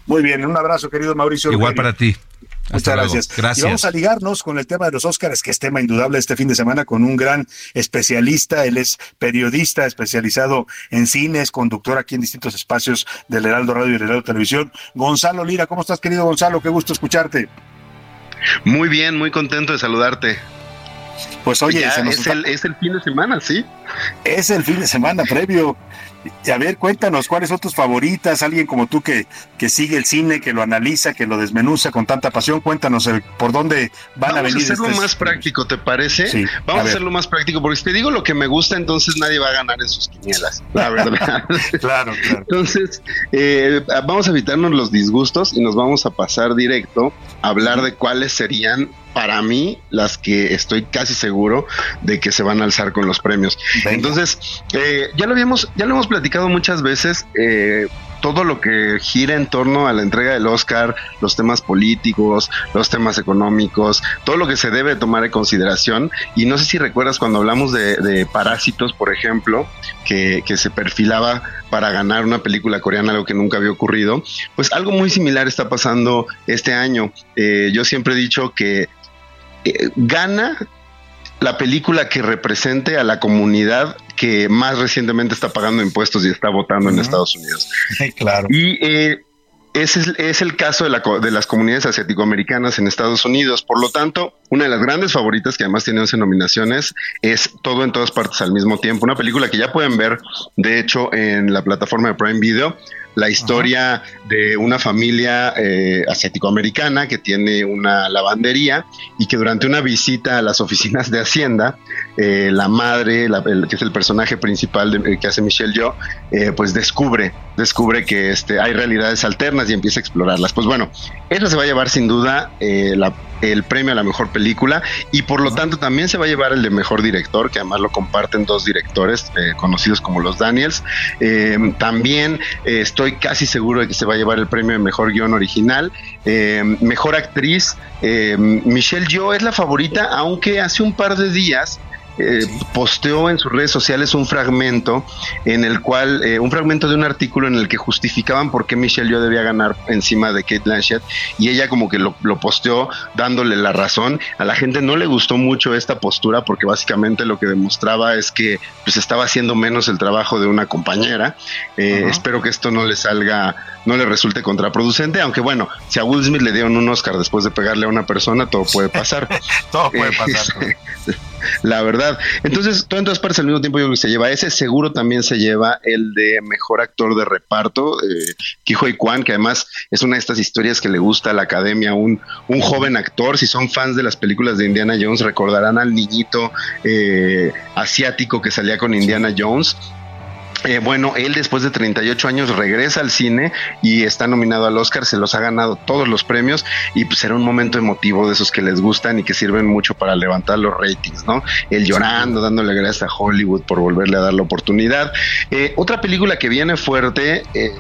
Muy bien, un abrazo, querido Mauricio. Igual Rugerio. para ti. Muchas gracias. Gracias. Y vamos a ligarnos con el tema de los Óscares, que es tema indudable este fin de semana, con un gran especialista. Él es periodista especializado en cine, es conductor aquí en distintos espacios del Heraldo Radio y el Heraldo Televisión. Gonzalo Lira, ¿cómo estás, querido Gonzalo? Qué gusto escucharte. Muy bien, muy contento de saludarte. Pues oye, Ya se nos es, está- el, es el fin de semana, ¿sí? Es el fin de semana previo. Y a ver, cuéntanos, ¿cuáles son tus favoritas? Alguien como tú que, que sigue el cine, que lo analiza, que lo desmenuza con tanta pasión, cuéntanos el, por dónde van a Vamos a venir. hacerlo estos- más práctico, ¿te parece? Sí, Vamos a a, hacerlo más práctico, porque si te digo lo que me gusta, entonces nadie va a ganar en sus quinielas, la *laughs* verdad. claro, claro. Entonces, eh, vamos a evitarnos los disgustos y nos vamos a pasar directo a hablar de cuáles serían para mí las que estoy casi seguro de que se van a alzar con los premios. Entonces, eh, ya lo habíamos, ya lo hemos platicado muchas veces, eh, todo lo que gira en torno a la entrega del Oscar, los temas políticos, los temas económicos, todo lo que se debe tomar en consideración. Y no sé si recuerdas cuando hablamos de, Parásitos, por ejemplo, que, que, se perfilaba para ganar una película coreana, algo que nunca había ocurrido, pues algo muy similar está pasando este año. Eh, yo siempre he dicho que eh, gana la película que represente a la comunidad que más recientemente está pagando impuestos y está votando en Estados Unidos. claro. Y eh, ese es, es, el caso de, la, de las comunidades asiático-americanas en Estados Unidos. Por lo tanto, una de las grandes favoritas que además tiene 11 nominaciones es Todo en todas partes al mismo tiempo. Una película que ya pueden ver, de hecho, en la plataforma de Prime Video la historia de una familia eh, asiático-americana que tiene una lavandería y que durante una visita a las oficinas de Hacienda, eh, la madre, la, el, que es el personaje principal de, que hace Michelle Yeoh, eh, pues descubre, descubre que este, hay realidades alternas y empieza a explorarlas. Pues bueno, esa se va a llevar sin duda la, el premio a la mejor película y por lo tanto también se va a llevar el de mejor director, que además lo comparten dos directores conocidos como los Daniels. también estoy casi seguro de que se va a llevar el premio de mejor guion original. Eh, mejor actriz, eh, Michelle Yeoh es la favorita, aunque hace un par de días eh, posteó en sus redes sociales un fragmento en el cual, eh, un fragmento de un artículo en el que justificaban por qué Michelle Yeoh debía ganar encima de Kate Blanchett y ella como que lo, lo, posteó dándole la razón. A la gente no le gustó mucho esta postura porque básicamente lo que demostraba es que pues estaba haciendo menos el trabajo de una compañera. Eh, espero que esto no le salga no le resulte contraproducente, aunque bueno, si a Will Smith le dieron un Oscar después de pegarle a una persona, todo puede pasar. *laughs* todo puede pasar. *laughs* la verdad. Entonces, todo en todas partes al mismo tiempo yo creo que se lleva ese, seguro también se lleva el de mejor actor de reparto, eh, Kijoy Kwan, que además es una de estas historias que le gusta a la academia, un, un joven actor, si son fans de las películas de Indiana Jones, recordarán al niñito eh, asiático que salía con Indiana Jones, eh, bueno, él después de 38 años regresa al cine y está nominado al Oscar, se los ha ganado todos los premios y pues será un momento emotivo de esos que les gustan y que sirven mucho para levantar los ratings, ¿no? Él llorando, dándole gracias a Hollywood por volverle a dar la oportunidad. Eh, otra película que viene fuerte eh,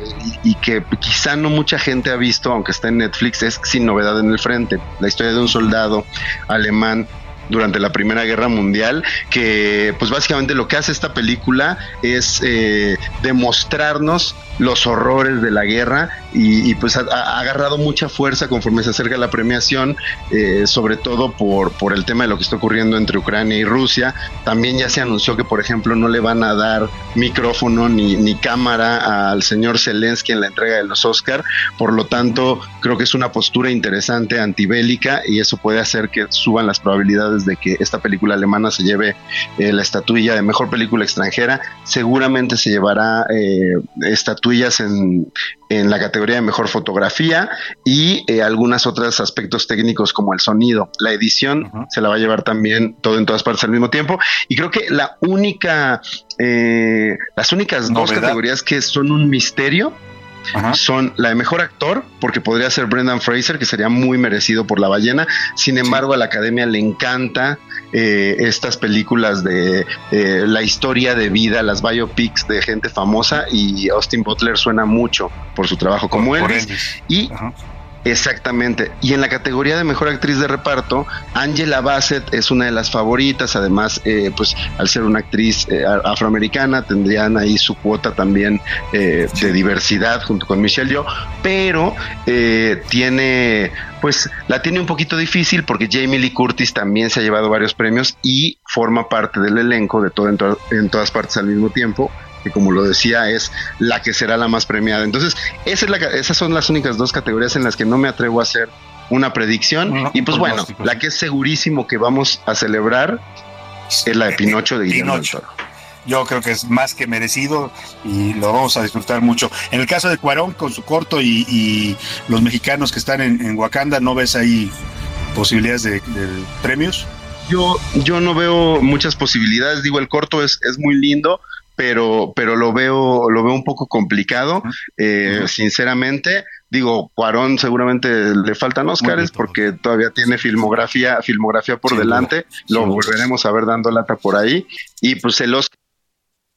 y, y, que quizá no mucha gente ha visto, aunque está en Netflix, es Sin Novedad en el Frente, la historia de un soldado alemán durante la Primera Guerra Mundial, que pues básicamente lo que hace esta película es eh, demostrarnos los horrores de la guerra y, pues ha, agarrado mucha fuerza conforme se acerca la premiación, eh, sobre todo por, por el tema de lo que está ocurriendo entre Ucrania y Rusia. También ya se anunció que, por ejemplo, no le van a dar micrófono ni, ni cámara al señor Zelensky en la entrega de los Oscar, por lo tanto creo que es una postura interesante antibélica y eso puede hacer que suban las probabilidades de que esta película alemana se lleve eh, la estatuilla de mejor película extranjera. Seguramente se llevará eh, estatuillas en, en, la categoría de mejor fotografía y eh, algunos otros aspectos técnicos como el sonido. La edición uh -huh. se la va a llevar también todo en todas partes al mismo tiempo. Y creo que la única, eh, las únicas Novedad. dos categorías que son un misterio Ajá. son la de mejor actor, porque podría ser Brendan Fraser, que sería muy merecido por La Ballena. Sin embargo, sí. a la academia le encanta eh, estas películas de eh, la historia de vida, las biopics de gente famosa, y Austin Butler suena mucho por su trabajo como Elvis. Elvis. Y Ajá. Exactamente. Y en la categoría de mejor actriz de reparto, Angela Bassett es una de las favoritas. Además, eh, pues al ser una actriz eh, afroamericana, tendrían ahí su cuota también eh, sí. de diversidad junto con Michelle Yeoh. Pero eh, tiene, pues la tiene un poquito difícil porque Jamie Lee Curtis también se ha llevado varios premios y forma parte del elenco de todo en, to en todas partes al mismo tiempo que como lo decía es la que será la más premiada. Entonces, esa es la, esas son las únicas dos categorías en las que no me atrevo a hacer una predicción. No, y pues bueno, la que es segurísimo que vamos a celebrar es la de Pinocho de Guillermo Pinocho. Yo creo que es más que merecido y lo vamos a disfrutar mucho. En el caso de Cuarón, con su corto y, y los mexicanos que están en, en, Wakanda, ¿no ves ahí posibilidades de, de premios? Yo, yo no veo muchas posibilidades. Digo, el corto es, es muy lindo, pero, pero lo veo, lo veo un poco complicado, eh, sinceramente. Digo, Cuarón seguramente le faltan Óscares porque todavía tiene filmografía, filmografía por sí, delante. Sí, lo volveremos a ver dando lata por ahí. Y pues el Oscar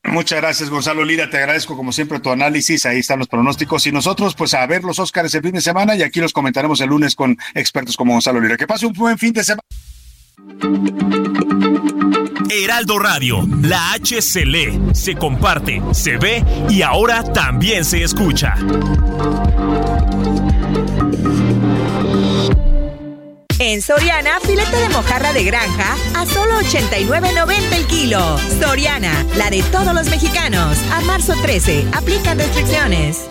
Muchas gracias, Gonzalo Lira. Te agradezco como siempre tu análisis. Ahí están los pronósticos. Y nosotros, pues, a ver los Óscares el fin de semana y aquí los comentaremos el lunes con expertos como Gonzalo Lira. Que pase un buen fin de semana. Heraldo Radio, la H se lee, se comparte, se ve y ahora también se escucha. En Soriana, filete de mojarra de granja a solo 89.90 el kilo. Soriana, la de todos los mexicanos. A marzo 13, aplican restricciones.